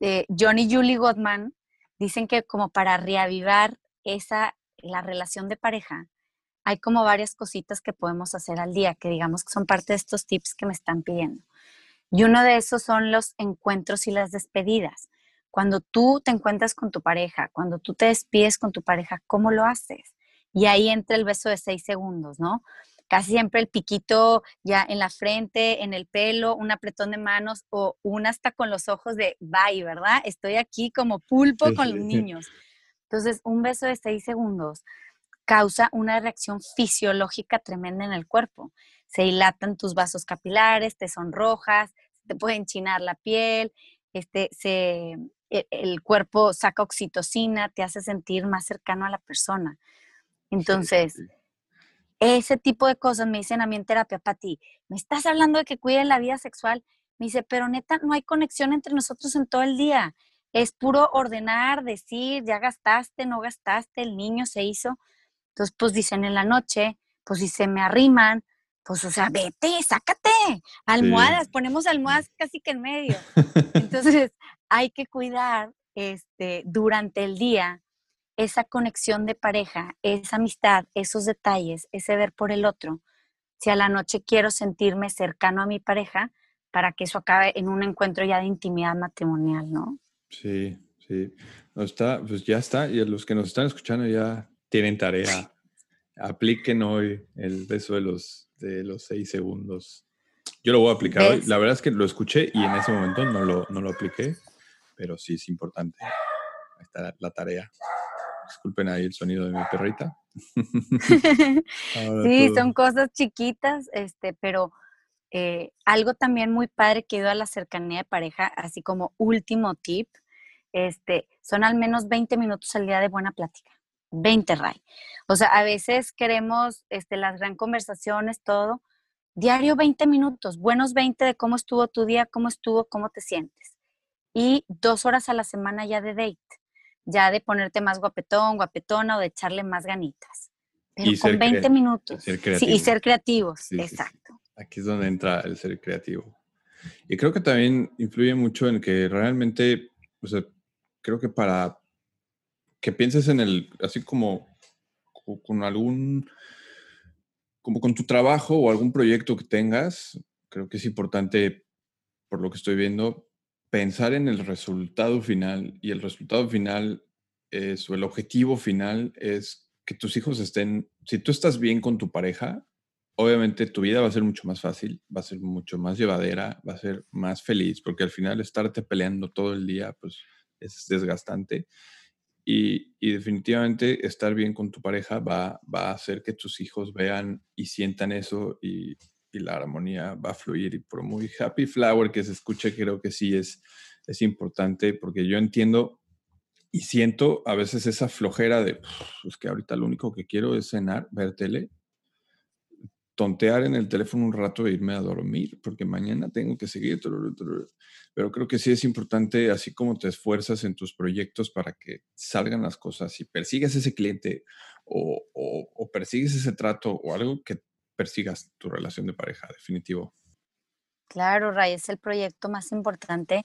Eh, John y Julie Gottman dicen que como para reavivar esa, la relación de pareja, hay como varias cositas que podemos hacer al día, que digamos que son parte de estos tips que me están pidiendo. Y uno de esos son los encuentros y las despedidas. Cuando tú te encuentras con tu pareja, cuando tú te despides con tu pareja, ¿cómo lo haces? Y ahí entra el beso de seis segundos, ¿no? Casi siempre el piquito ya en la frente, en el pelo, un apretón de manos o un hasta con los ojos de bye, ¿verdad? Estoy aquí como pulpo con los niños. Entonces, un beso de seis segundos causa una reacción fisiológica tremenda en el cuerpo. Se dilatan tus vasos capilares, te sonrojas, te puede enchinar la piel, este, se, el, cuerpo saca oxitocina, te hace sentir más cercano a la persona. Entonces, ese tipo de cosas me dicen a mí en terapia, Pati, me estás hablando de que cuiden la vida sexual. Me dice, pero neta, no hay conexión entre nosotros en todo el día. Es puro ordenar, decir, ya gastaste, no gastaste, el niño se hizo. Entonces, pues dicen en la noche, pues si se me arriman, pues, o sea, vete, sácate, almohadas, ponemos almohadas casi que en medio. Entonces, hay que cuidar este, durante el día esa conexión de pareja, esa amistad, esos detalles, ese ver por el otro. Si a la noche quiero sentirme cercano a mi pareja, para que eso acabe en un encuentro ya de intimidad matrimonial, ¿no? Sí, sí. No está, pues ya está. Y a los que nos están escuchando ya tienen tarea. Apliquen hoy el beso de los, de los seis segundos. Yo lo voy a aplicar hoy. La verdad es que lo escuché y en ese momento no lo, no lo apliqué, pero sí es importante. Ahí está la tarea. Disculpen ahí el sonido de mi perrita. sí, son cosas chiquitas, este, pero eh, algo también muy padre que ayuda a la cercanía de pareja, así como último tip, este, son al menos 20 minutos al día de buena plática. 20, Ray. O sea, a veces queremos este, las gran conversaciones, todo. Diario 20 minutos, buenos 20 de cómo estuvo tu día, cómo estuvo, cómo te sientes. Y dos horas a la semana ya de date, ya de ponerte más guapetón, guapetona o de echarle más ganitas. Pero con 20 minutos. Sí, y ser creativos, exacto. Aquí es donde entra el ser creativo. Y creo que también influye mucho en que realmente, o sea, creo que para que pienses en el, así como con algún, como con tu trabajo o algún proyecto que tengas, creo que es importante, por lo que estoy viendo, pensar en el resultado final. Y el resultado final es, o el objetivo final es que tus hijos estén, si tú estás bien con tu pareja, obviamente tu vida va a ser mucho más fácil, va a ser mucho más llevadera, va a ser más feliz, porque al final estarte peleando todo el día, pues es desgastante. Y, definitivamente estar bien con tu pareja va, va, a hacer que tus hijos vean y sientan eso y, y, la armonía va a fluir. Y por muy happy flower que se escuche, creo que sí es, es importante porque yo entiendo y siento a veces esa flojera de, es que ahorita lo único que quiero es cenar, ver tele tontear en el teléfono un rato e irme a dormir, porque mañana tengo que seguir. Pero creo que sí es importante, así como te esfuerzas en tus proyectos para que salgan las cosas y persigues ese cliente o, o, persigues ese trato o algo que persigas tu relación de pareja, definitivo. Claro, Ray, es el proyecto más importante.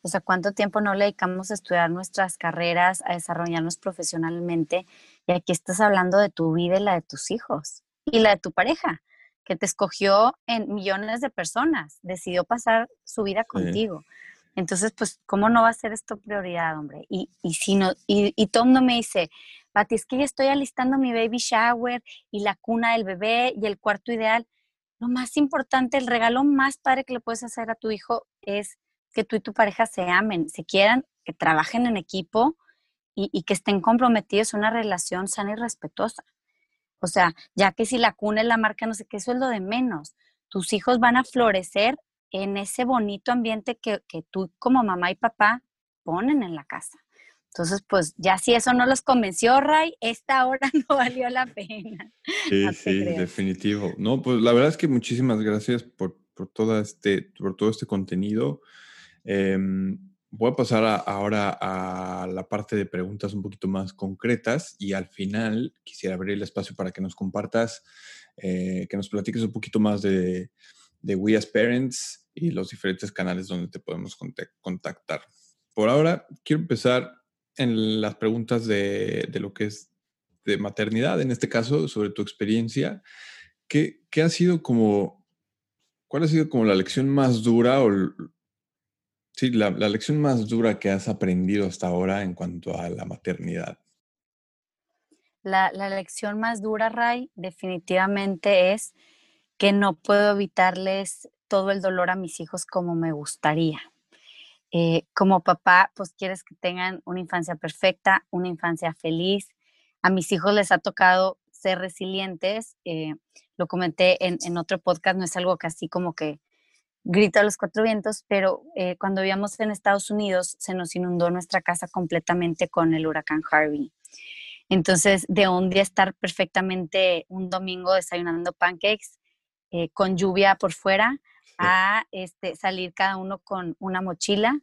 O sea, ¿cuánto tiempo no le dedicamos a estudiar nuestras carreras, a desarrollarnos profesionalmente? Y aquí estás hablando de tu vida y la de tus hijos y la de tu pareja que te escogió en millones de personas, decidió pasar su vida contigo. Entonces, pues, ¿cómo no va a ser esto prioridad, hombre? Y, y si no, y, y Tom no me dice, Pati, es que ya estoy alistando mi baby shower y la cuna del bebé y el cuarto ideal. Lo más importante, el regalo más padre que le puedes hacer a tu hijo es que tú y tu pareja se amen, se quieran, que trabajen en equipo y, y que estén comprometidos en una relación sana y respetuosa. O sea, ya que si la cuna es la marca, no sé qué, eso es lo de menos. Tus hijos van a florecer en ese bonito ambiente que, tú como mamá y papá ponen en la casa. Entonces, pues ya si eso no los convenció, Ray, esta hora no valió la pena. Sí, sí, definitivo. No, pues la verdad es que muchísimas gracias por, todo, este, por todo este contenido. Em, Voy a pasar ahora a la parte de preguntas un poquito más concretas y al final quisiera abrir el espacio para que nos compartas, eh, que nos platiques un poquito más de, de We as Parents y los diferentes canales donde te podemos contactar. Por ahora, quiero empezar en las preguntas de, de lo que es de maternidad, en este caso, sobre tu experiencia. ¿Qué, ¿Qué, ha sido como, cuál ha sido como la lección más dura o Sí, la, lección más dura que has aprendido hasta ahora en cuanto a la maternidad. La, lección más dura, Ray, definitivamente es que no puedo evitarles todo el dolor a mis hijos como me gustaría. Eh, como papá, pues quieres que tengan una infancia perfecta, una infancia feliz. A mis hijos les ha tocado ser resilientes. Eh, lo comenté en, en, otro podcast, no es algo que así como que grito a los cuatro vientos, pero eh, cuando vivíamos en Estados Unidos se nos inundó nuestra casa completamente con el huracán Harvey. Entonces, de un día estar perfectamente un domingo desayunando pancakes eh, con lluvia por fuera, a este, salir cada uno con una mochila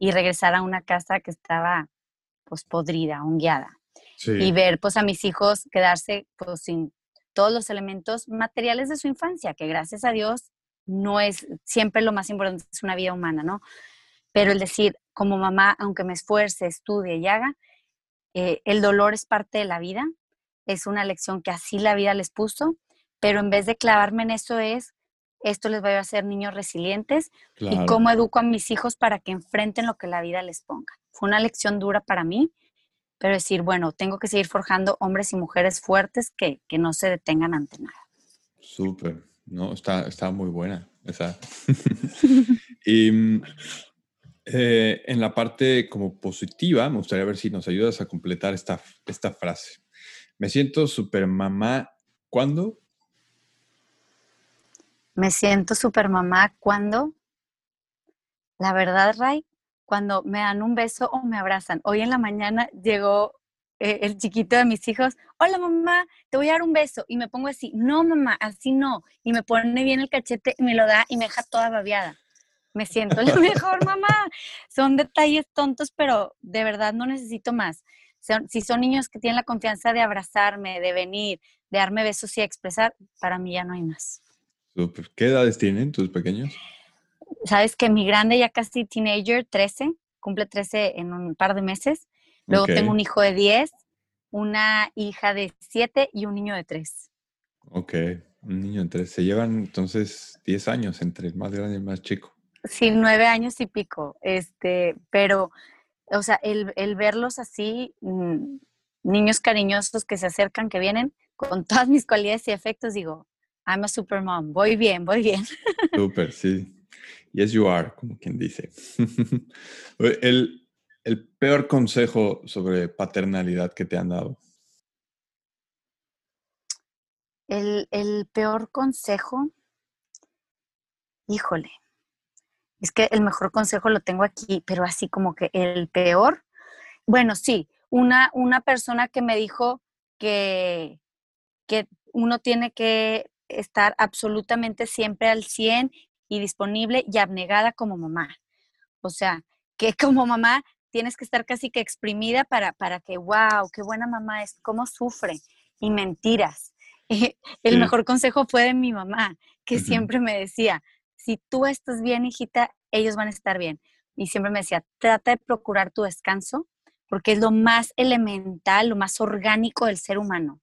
y regresar a una casa que estaba pues podrida, hongueada. Y ver pues a mis hijos quedarse pues sin todos los elementos materiales de su infancia, que gracias a Dios no es siempre lo más importante, es una vida humana, ¿no? Pero el decir, como mamá, aunque me esfuerce, estudie y haga, eh, el dolor es parte de la vida, es una lección que así la vida les puso, pero en vez de clavarme en eso es, esto les va a hacer niños resilientes y cómo educo a mis hijos para que enfrenten lo que la vida les ponga. Fue una lección dura para mí, pero decir, bueno, tengo que seguir forjando hombres y mujeres fuertes que, que no se detengan ante nada. Súper. No, está, está muy buena esa. y eh, en la parte como positiva, me gustaría ver si nos ayudas a completar esta, esta frase. Me siento super mamá ¿cuándo? Me siento super mamá ¿cuándo? La verdad, Ray, cuando me dan un beso o me abrazan. Hoy en la mañana llegó eh, el chiquito de mis hijos, hola mamá, te voy a dar un beso. Y me pongo así, no mamá, así no. Y me pone bien el cachete y me lo da y me deja toda babeada. Me siento la mejor mamá. Son detalles tontos, pero de verdad no necesito más. si son niños que tienen la confianza de abrazarme, de venir, de darme besos y expresar, para mí ya no hay más. ¿Qué edades tienen tus pequeños? Sabes que mi grande ya casi teenager, 13, cumple 13 en un par de meses. Luego tengo un hijo de 10, una hija de 7 y un niño de 3. Ok, un niño de 3. Se llevan entonces 10 años entre el más grande y el más chico. Sí, 9 años y pico. Este, pero, o sea, el, el verlos así, mm, niños cariñosos que se acercan, que vienen, con todas mis cualidades y efectos, digo, I'm a super mom. Voy bien, voy bien. Super, sí. Yes, you are, como quien dice. el, el peor consejo sobre paternalidad que te han dado? El, peor consejo, híjole, es que el mejor consejo lo tengo aquí, pero así como que el peor, bueno, sí, una, una persona que me dijo que, que uno tiene que estar absolutamente siempre al 100 y disponible y abnegada como mamá. O sea, que como mamá tienes que estar casi que exprimida para, para que, wow, qué buena mamá es, cómo sufre. Y mentiras. el mejor consejo fue de mi mamá, que siempre me decía, si tú estás bien, hijita, ellos van a estar bien. Y siempre me decía, trata de procurar tu descanso, porque es lo más elemental, lo más orgánico del ser humano.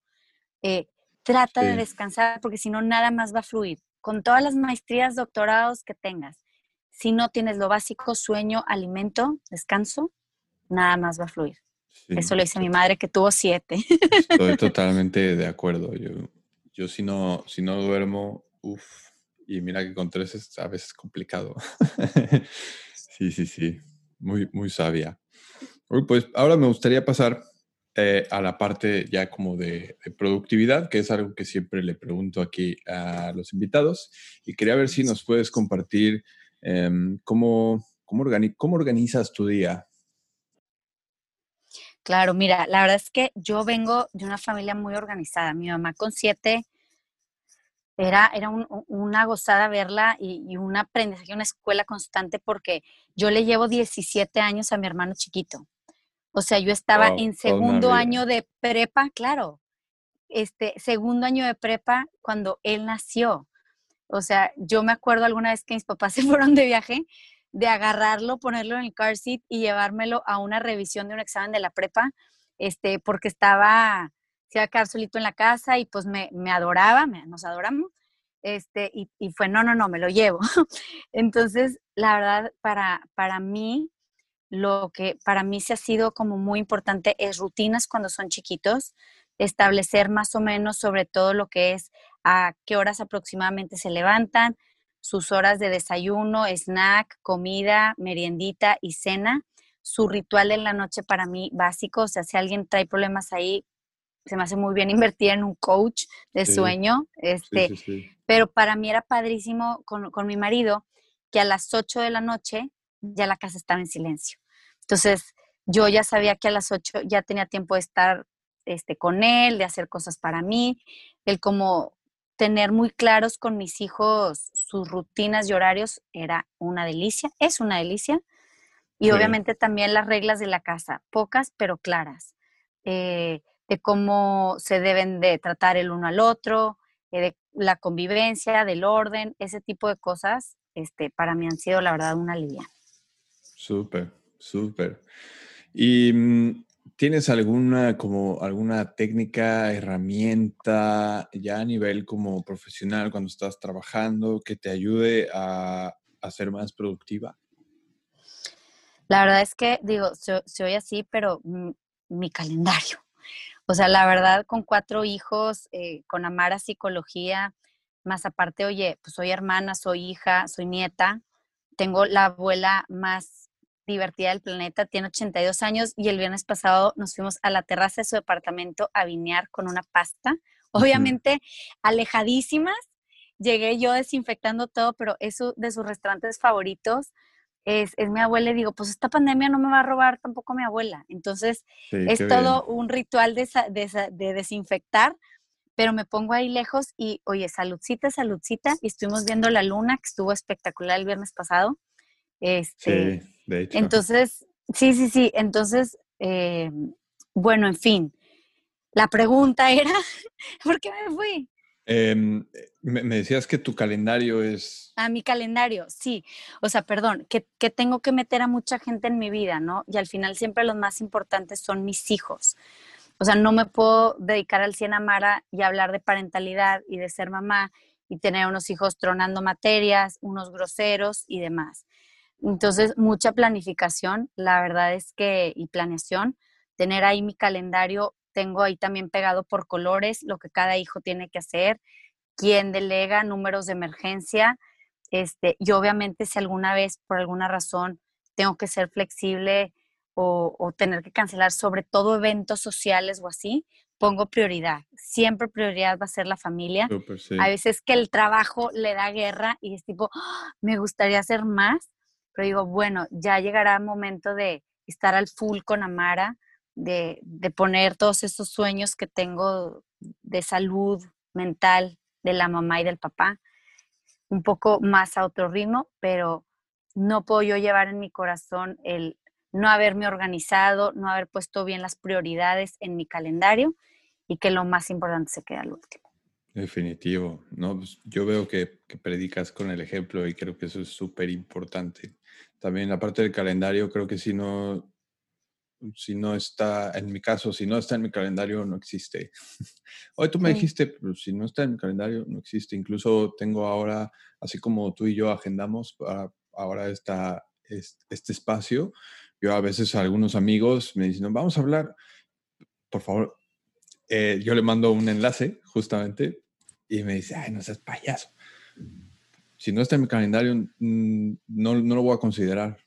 Eh, trata de descansar, porque si no, nada más va a fluir. Con todas las maestrías, doctorados que tengas, si no tienes lo básico, sueño, alimento, descanso, nada más va a fluir. Eso lo dice mi madre que tuvo siete. Estoy totalmente de acuerdo. Yo, yo si, no, si no duermo, uff, y mira que con tres es a veces complicado. sí, sí, sí, muy, muy sabia. Pues ahora me gustaría pasar eh, a la parte ya como de, productividad, que es algo que siempre le pregunto aquí a los invitados. Y quería ver si nos puedes compartir em, cómo, cómo, cómo organizas tu día, Claro, mira, la verdad es que yo vengo de una familia muy organizada. Mi mamá con siete era, era una gozada verla y, un aprendizaje, una escuela constante porque yo le llevo 17 años a mi hermano chiquito. O sea, yo estaba en segundo año de prepa, claro, este segundo año de prepa cuando él nació. O sea, yo me acuerdo alguna vez que mis papás se fueron de viaje de agarrarlo, ponerlo en el car seat y llevármelo a una revisión de un examen de la prepa, este, porque estaba, se iba a quedar solito en la casa y pues me, adoraba, nos adoramos, este, y, fue, no, no, no, me lo llevo. Entonces, la verdad, para, para mí, lo que para mí se ha sido como muy importante es rutinas cuando son chiquitos, establecer más o menos sobre todo lo que es a qué horas aproximadamente se levantan, sus horas de desayuno, snack, comida, meriendita y cena. Su ritual en la noche para mí básico, o sea, si alguien trae problemas ahí, se me hace muy bien invertir en un coach de sueño, este, pero para mí era padrísimo con, con mi marido que a las 8 de la noche ya la casa estaba en silencio. Entonces, yo ya sabía que a las 8 ya tenía tiempo de estar este, con él, de hacer cosas para mí. Él como tener muy claros con mis hijos sus rutinas y horarios era una delicia, es una delicia. Y obviamente también las reglas de la casa, pocas pero claras, eh, de cómo se deben de tratar el uno al otro, eh, de la convivencia, del orden, ese tipo de cosas, este, para mí han sido la verdad una alivio. Súper, súper. Y mm, ¿Tienes alguna, como, alguna técnica, herramienta ya a nivel como profesional cuando estás trabajando que te ayude a, ser más productiva? La verdad es que, digo, se, oye así, pero mi calendario. O sea, la verdad, con cuatro hijos, eh, con amar a psicología, más aparte, oye, pues soy hermana, soy hija, soy nieta, tengo la abuela más divertida del planeta, tiene 82 años y el viernes pasado nos fuimos a la terraza de su departamento a vinear con una pasta, obviamente alejadísimas. Llegué yo desinfectando todo, pero es de sus restaurantes favoritos. es, mi abuela y digo, pues esta pandemia no me va a robar tampoco mi abuela. Entonces, es todo un ritual de, de, desinfectar, pero me pongo ahí lejos y, oye, saludcita, saludcita, y estuvimos viendo la luna, que estuvo espectacular el viernes pasado. Este, sí, de hecho. Entonces, sí, sí, sí, entonces, eh, bueno, en fin, la pregunta era, ¿por qué me fui? Em, me, decías que tu calendario es... Ah, mi calendario, sí. O sea, perdón, que, que, tengo que meter a mucha gente en mi vida, ¿no? Y al final siempre los más importantes son mis hijos. O sea, no me puedo dedicar al 100 a Mara y hablar de parentalidad y de ser mamá y tener unos hijos tronando materias, unos groseros y demás. Entonces, mucha planificación, la verdad es que, y planeación, tener ahí mi calendario tengo ahí también pegado por colores lo que cada hijo tiene que hacer, quién delega, números de emergencia. Este, y obviamente si alguna vez por alguna razón tengo que ser flexible o, tener que cancelar sobre todo eventos sociales o así, pongo prioridad. Siempre prioridad va a ser la familia. A veces que el trabajo le da guerra y es tipo, ¡ah! me gustaría hacer más, pero digo, bueno, ya llegará el momento de estar al full con Amara, de, poner todos esos sueños que tengo de salud mental de la mamá y del papá, un poco más a otro ritmo, pero no puedo yo llevar en mi corazón el no haberme organizado, no haber puesto bien las prioridades en mi calendario y que lo más importante se quede al último. Definitivo, ¿no? Pues, yo veo que, que, predicas con el ejemplo y creo que eso es súper importante. También la parte del calendario, creo que si no, si no está, en mi caso, si no está en mi calendario, no existe. Hoy tú me dijiste, pero si no está en mi calendario, no existe. Incluso tengo ahora, así como tú y yo agendamos para ahora esta, este espacio, yo a veces a algunos amigos me dicen, vamos a hablar, por favor, eh, yo le mando un enlace justamente y me dice, ay, no seas payaso. Si no está en mi calendario, mm, no, no lo voy a considerar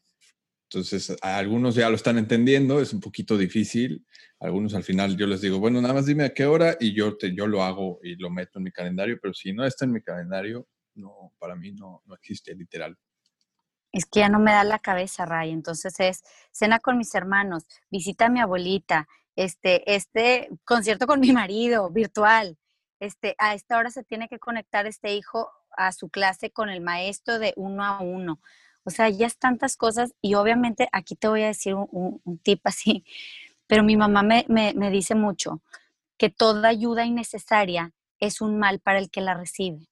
entonces, algunos ya lo están entendiendo, es un poquito difícil. Algunos al final yo les digo, bueno, nada más dime a qué hora y yo, te, yo lo hago y lo meto en mi calendario, pero si no está en mi calendario, no, para mí no, no existe literal. Es que ya no me da la cabeza, Ray. Entonces es cena con mis hermanos, visita a mi abuelita, este, este concierto con mi marido, virtual. Este, a esta hora se tiene que conectar este hijo a su clase con el maestro de uno a uno. O sea, ya es tantas cosas y obviamente aquí te voy a decir un, tip así, pero mi mamá me, me, dice mucho que toda ayuda innecesaria es un mal para el que la recibe.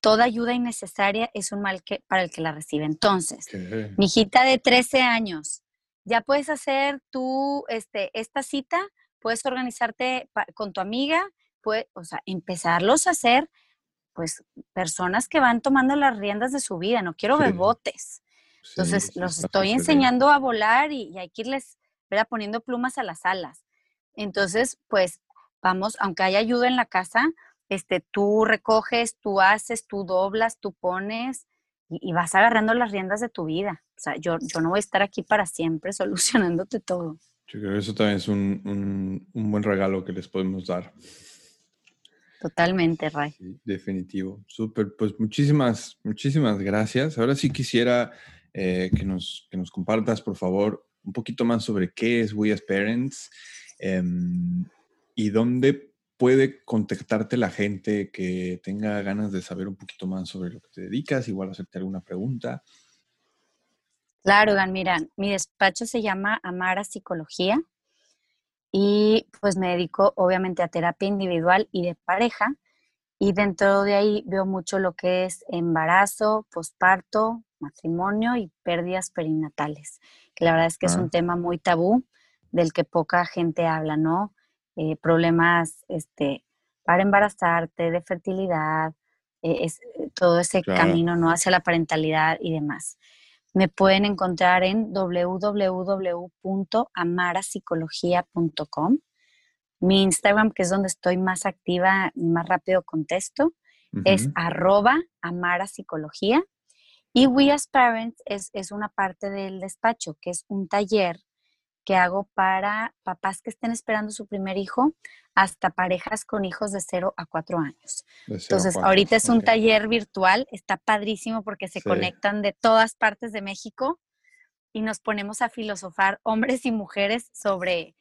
Toda ayuda innecesaria es un mal que, para el que la recibe. Entonces, mi hijita de 13 años, ya puedes hacer tú este, esta cita, puedes organizarte con tu amiga, puedes, o sea, empezarlos a hacer pues personas que van tomando las riendas de su vida, no quiero bebotes. Entonces, los estoy enseñando a volar y, hay que irles ¿verdad? poniendo plumas a las alas. Entonces, pues vamos, aunque haya ayuda en la casa, este, tú recoges, tú haces, tú doblas, tú pones y, vas agarrando las riendas de tu vida. O sea, yo, yo no voy a estar aquí para siempre solucionándote todo. Yo creo que eso también es un, un buen regalo que les podemos dar. Totalmente, Ray. definitivo. Súper. Pues muchísimas, muchísimas gracias. Ahora sí quisiera eh, que, nos, que nos compartas, por favor, un poquito más sobre qué es We as Parents em, y dónde puede contactarte la gente que tenga ganas de saber un poquito más sobre lo que te dedicas, igual hacerte alguna pregunta. Claro, Dan, mira, mi despacho se llama Amara Psicología y pues me dedico obviamente a terapia individual y de pareja y dentro de ahí veo mucho lo que es embarazo, posparto, matrimonio y pérdidas perinatales, que la verdad es que es un ah. tema muy tabú del que poca gente habla, ¿no? Eh, problemas este, para embarazarte, de fertilidad, eh, es, todo ese camino, ¿no? Hacia la parentalidad y demás. Me pueden encontrar en www.amarapsicología.com. Mi Instagram, que es donde estoy más activa y más rápido contesto, es arroba amarapsicología. Y We as Parents es, es, una parte del despacho, que es un taller que hago para papás que estén esperando su primer hijo hasta parejas con hijos de 0 a 4 años. Entonces, ahorita es un taller virtual, está padrísimo porque se conectan de todas partes de México y nos ponemos a filosofar hombres y mujeres sobre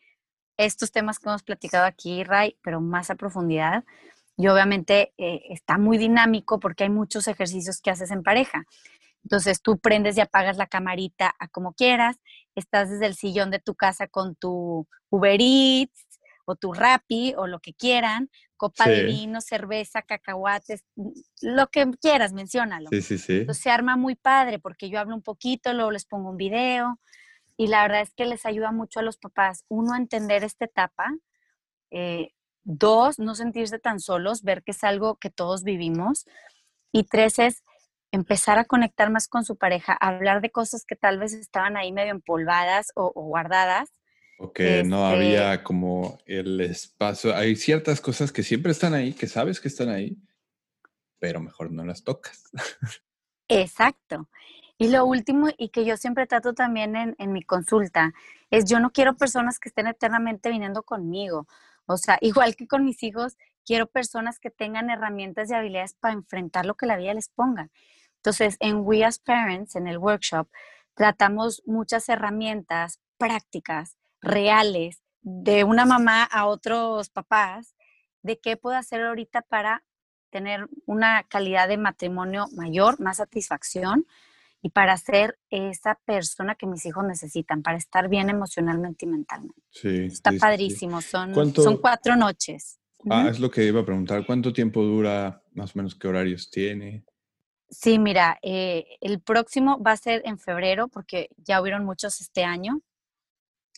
estos temas que hemos platicado aquí, Ray, pero más a profundidad. Y obviamente eh, está muy dinámico porque hay muchos ejercicios que haces en pareja. Entonces tú prendes y apagas la camarita a como quieras, estás desde el sillón de tu casa con tu Uber Eats o tu Rappi o lo que quieran, copa de vino, cerveza, cacahuates, lo que quieras, menciónalo. Sí, sí, sí. Entonces se arma muy padre porque yo hablo un poquito, luego les pongo un video y la verdad es que les ayuda mucho a los papás, uno, a entender esta etapa, eh, dos, no sentirse tan solos, ver que es algo que todos vivimos y tres es empezar a conectar más con su pareja, hablar de cosas que tal vez estaban ahí medio empolvadas o, guardadas. O que no este había como el espacio. Hay ciertas cosas que siempre están ahí, que sabes que están ahí, pero mejor no las tocas. Exacto. Y lo último, y que yo siempre trato también en, en mi consulta, es yo no quiero personas que estén eternamente viniendo conmigo. O sea, igual que con mis hijos, quiero personas que tengan herramientas y habilidades para enfrentar lo que la vida les ponga. Entonces, en We as Parents, en el workshop, tratamos muchas herramientas prácticas, reales, de una mamá a otros papás, de qué puedo hacer ahorita para tener una calidad de matrimonio mayor, más satisfacción y para ser esa persona que mis hijos necesitan, para estar bien emocionalmente y mentalmente. Sí, Está padrísimo, Son, son cuatro noches. Ah, es lo que iba a preguntar. ¿Cuánto tiempo dura? Más o menos qué horarios tiene. Sí, mira, eh, el próximo va a ser en febrero porque ya hubieron muchos este año.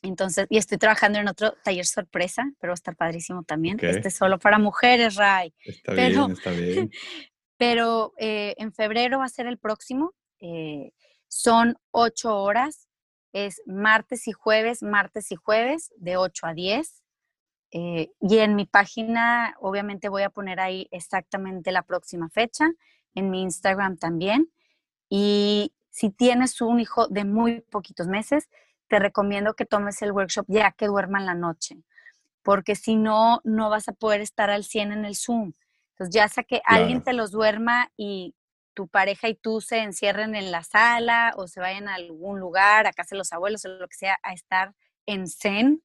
Entonces, y estoy trabajando en otro taller sorpresa, pero va a estar padrísimo también. Este es solo para mujeres, Ray. Está bien, está bien. Pero eh, en febrero va a ser el próximo. Eh, son ocho horas. Es martes y jueves, martes y jueves, de 8 a 10. y en mi página, obviamente, voy a poner ahí exactamente la próxima fecha en mi Instagram también. Y si tienes un hijo de muy poquitos meses, te recomiendo que tomes el workshop ya que duerma en la noche, porque si no, no vas a poder estar al 100 en el Zoom. Entonces, ya sea que alguien te los duerma y tu pareja y tú se encierren en la sala o se vayan a algún lugar, a casa de los abuelos o lo que sea, a estar en Zen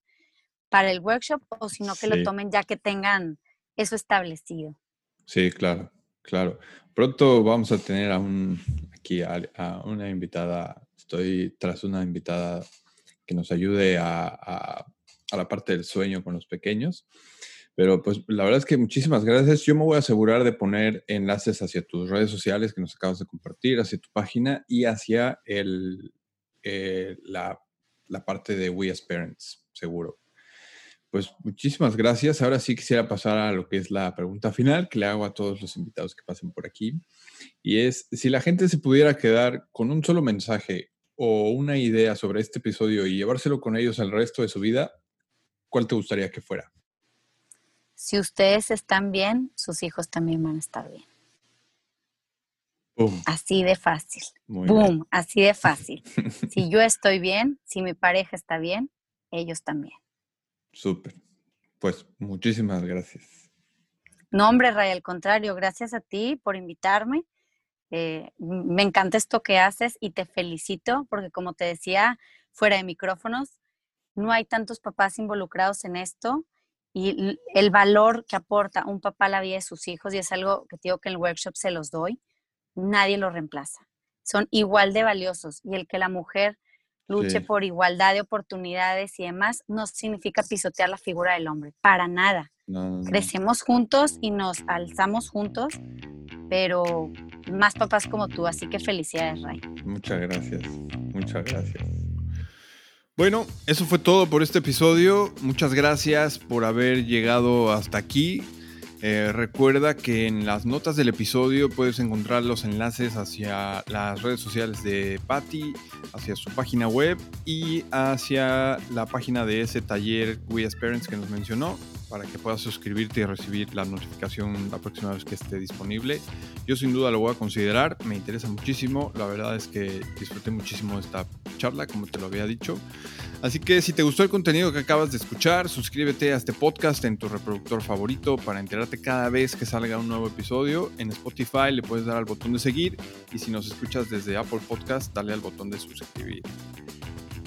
para el workshop, o si no, que lo tomen ya que tengan eso establecido. Sí, claro. Claro. Pronto vamos a tener aquí a, una invitada, estoy tras una invitada que nos ayude a, la parte del sueño con los pequeños. Pero pues la verdad es que muchísimas gracias. Yo me voy a asegurar de poner enlaces hacia tus redes sociales que nos acabas de compartir, hacia tu página y hacia eh, la, la parte de We as Parents, seguro. Pues muchísimas gracias. Ahora sí quisiera pasar a lo que es la pregunta final que le hago a todos los invitados que pasen por aquí. Y es, si la gente se pudiera quedar con un solo mensaje o una idea sobre este episodio y llevárselo con ellos el resto de su vida, ¿cuál te gustaría que fuera? Si ustedes están bien, sus hijos también van a estar bien. Boom. Así de fácil. Boom, así de fácil. si yo estoy bien, si mi pareja está bien, ellos también. Súper. Pues muchísimas gracias. No, hombre, Ray, al contrario, gracias a ti por invitarme. Eh, me encanta esto que haces y te felicito porque como te decía fuera de micrófonos, no hay tantos papás involucrados en esto y el valor que aporta un papá a la vida de sus hijos, y es algo que digo que en el workshop se los doy, nadie lo reemplaza. Son igual de valiosos y el que la mujer luche por igualdad de oportunidades y demás, no significa pisotear la figura del hombre, para nada. Crecemos juntos y nos alzamos juntos, pero más papás como tú, así que felicidades, Ray. Muchas gracias, muchas gracias. Bueno, eso fue todo por este episodio. Muchas gracias por haber llegado hasta aquí. Eh, recuerda que en las notas del episodio puedes encontrar los enlaces hacia las redes sociales de Patty, hacia su página web y hacia la página de ese taller We as Parents que nos mencionó para que puedas suscribirte y recibir la notificación la próxima vez que esté disponible. Yo sin duda lo voy a considerar, me interesa muchísimo, la verdad es que disfruté muchísimo esta charla, como te lo había dicho. Así que si te gustó el contenido que acabas de escuchar, suscríbete a este podcast en tu reproductor favorito para enterarte cada vez que salga un nuevo episodio. En Spotify le puedes dar al botón de seguir y si nos escuchas desde Apple Podcast, dale al botón de suscribir.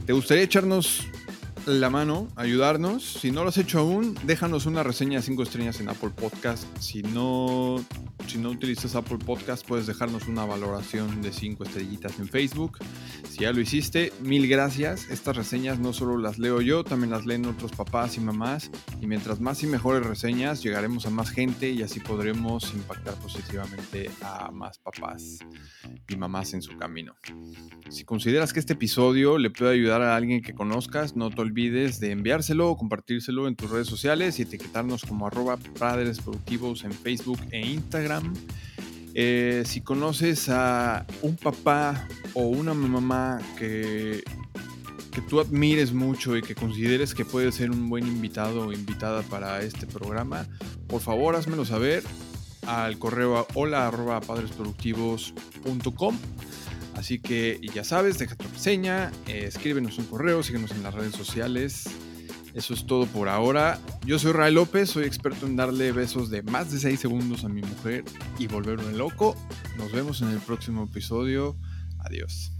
¿Te gustaría echarnos la mano, ayudarnos. Si no lo has hecho aún, déjanos una reseña de 5 estrellas en Apple Podcast. Si no, si no utilizas Apple Podcast, puedes dejarnos una valoración de 5 estrellitas en Facebook. Si ya lo hiciste, mil gracias. Estas reseñas no solo las leo yo, también las leen otros papás y mamás. Y mientras más y mejores reseñas, llegaremos a más gente y así podremos impactar positivamente a más papás y mamás en su camino. Si consideras que este episodio le puede ayudar a alguien que conozcas, no te olvides de enviárselo compartírselo en tus redes sociales y etiquetarnos como arroba padres productivos en Facebook e Instagram. Eh, si conoces a un papá o una mamá que, que tú admires mucho y que consideres que puede ser un buen invitado o invitada para este programa, por favor házmelo saber al correo hola padresproductivos.com. Así que ya sabes, deja tu reseña, eh, escríbenos un correo, síguenos en las redes sociales. Eso es todo por ahora. Yo soy Ray López, soy experto en darle besos de más de 6 segundos a mi mujer y volverme loco. Nos vemos en el próximo episodio. Adiós.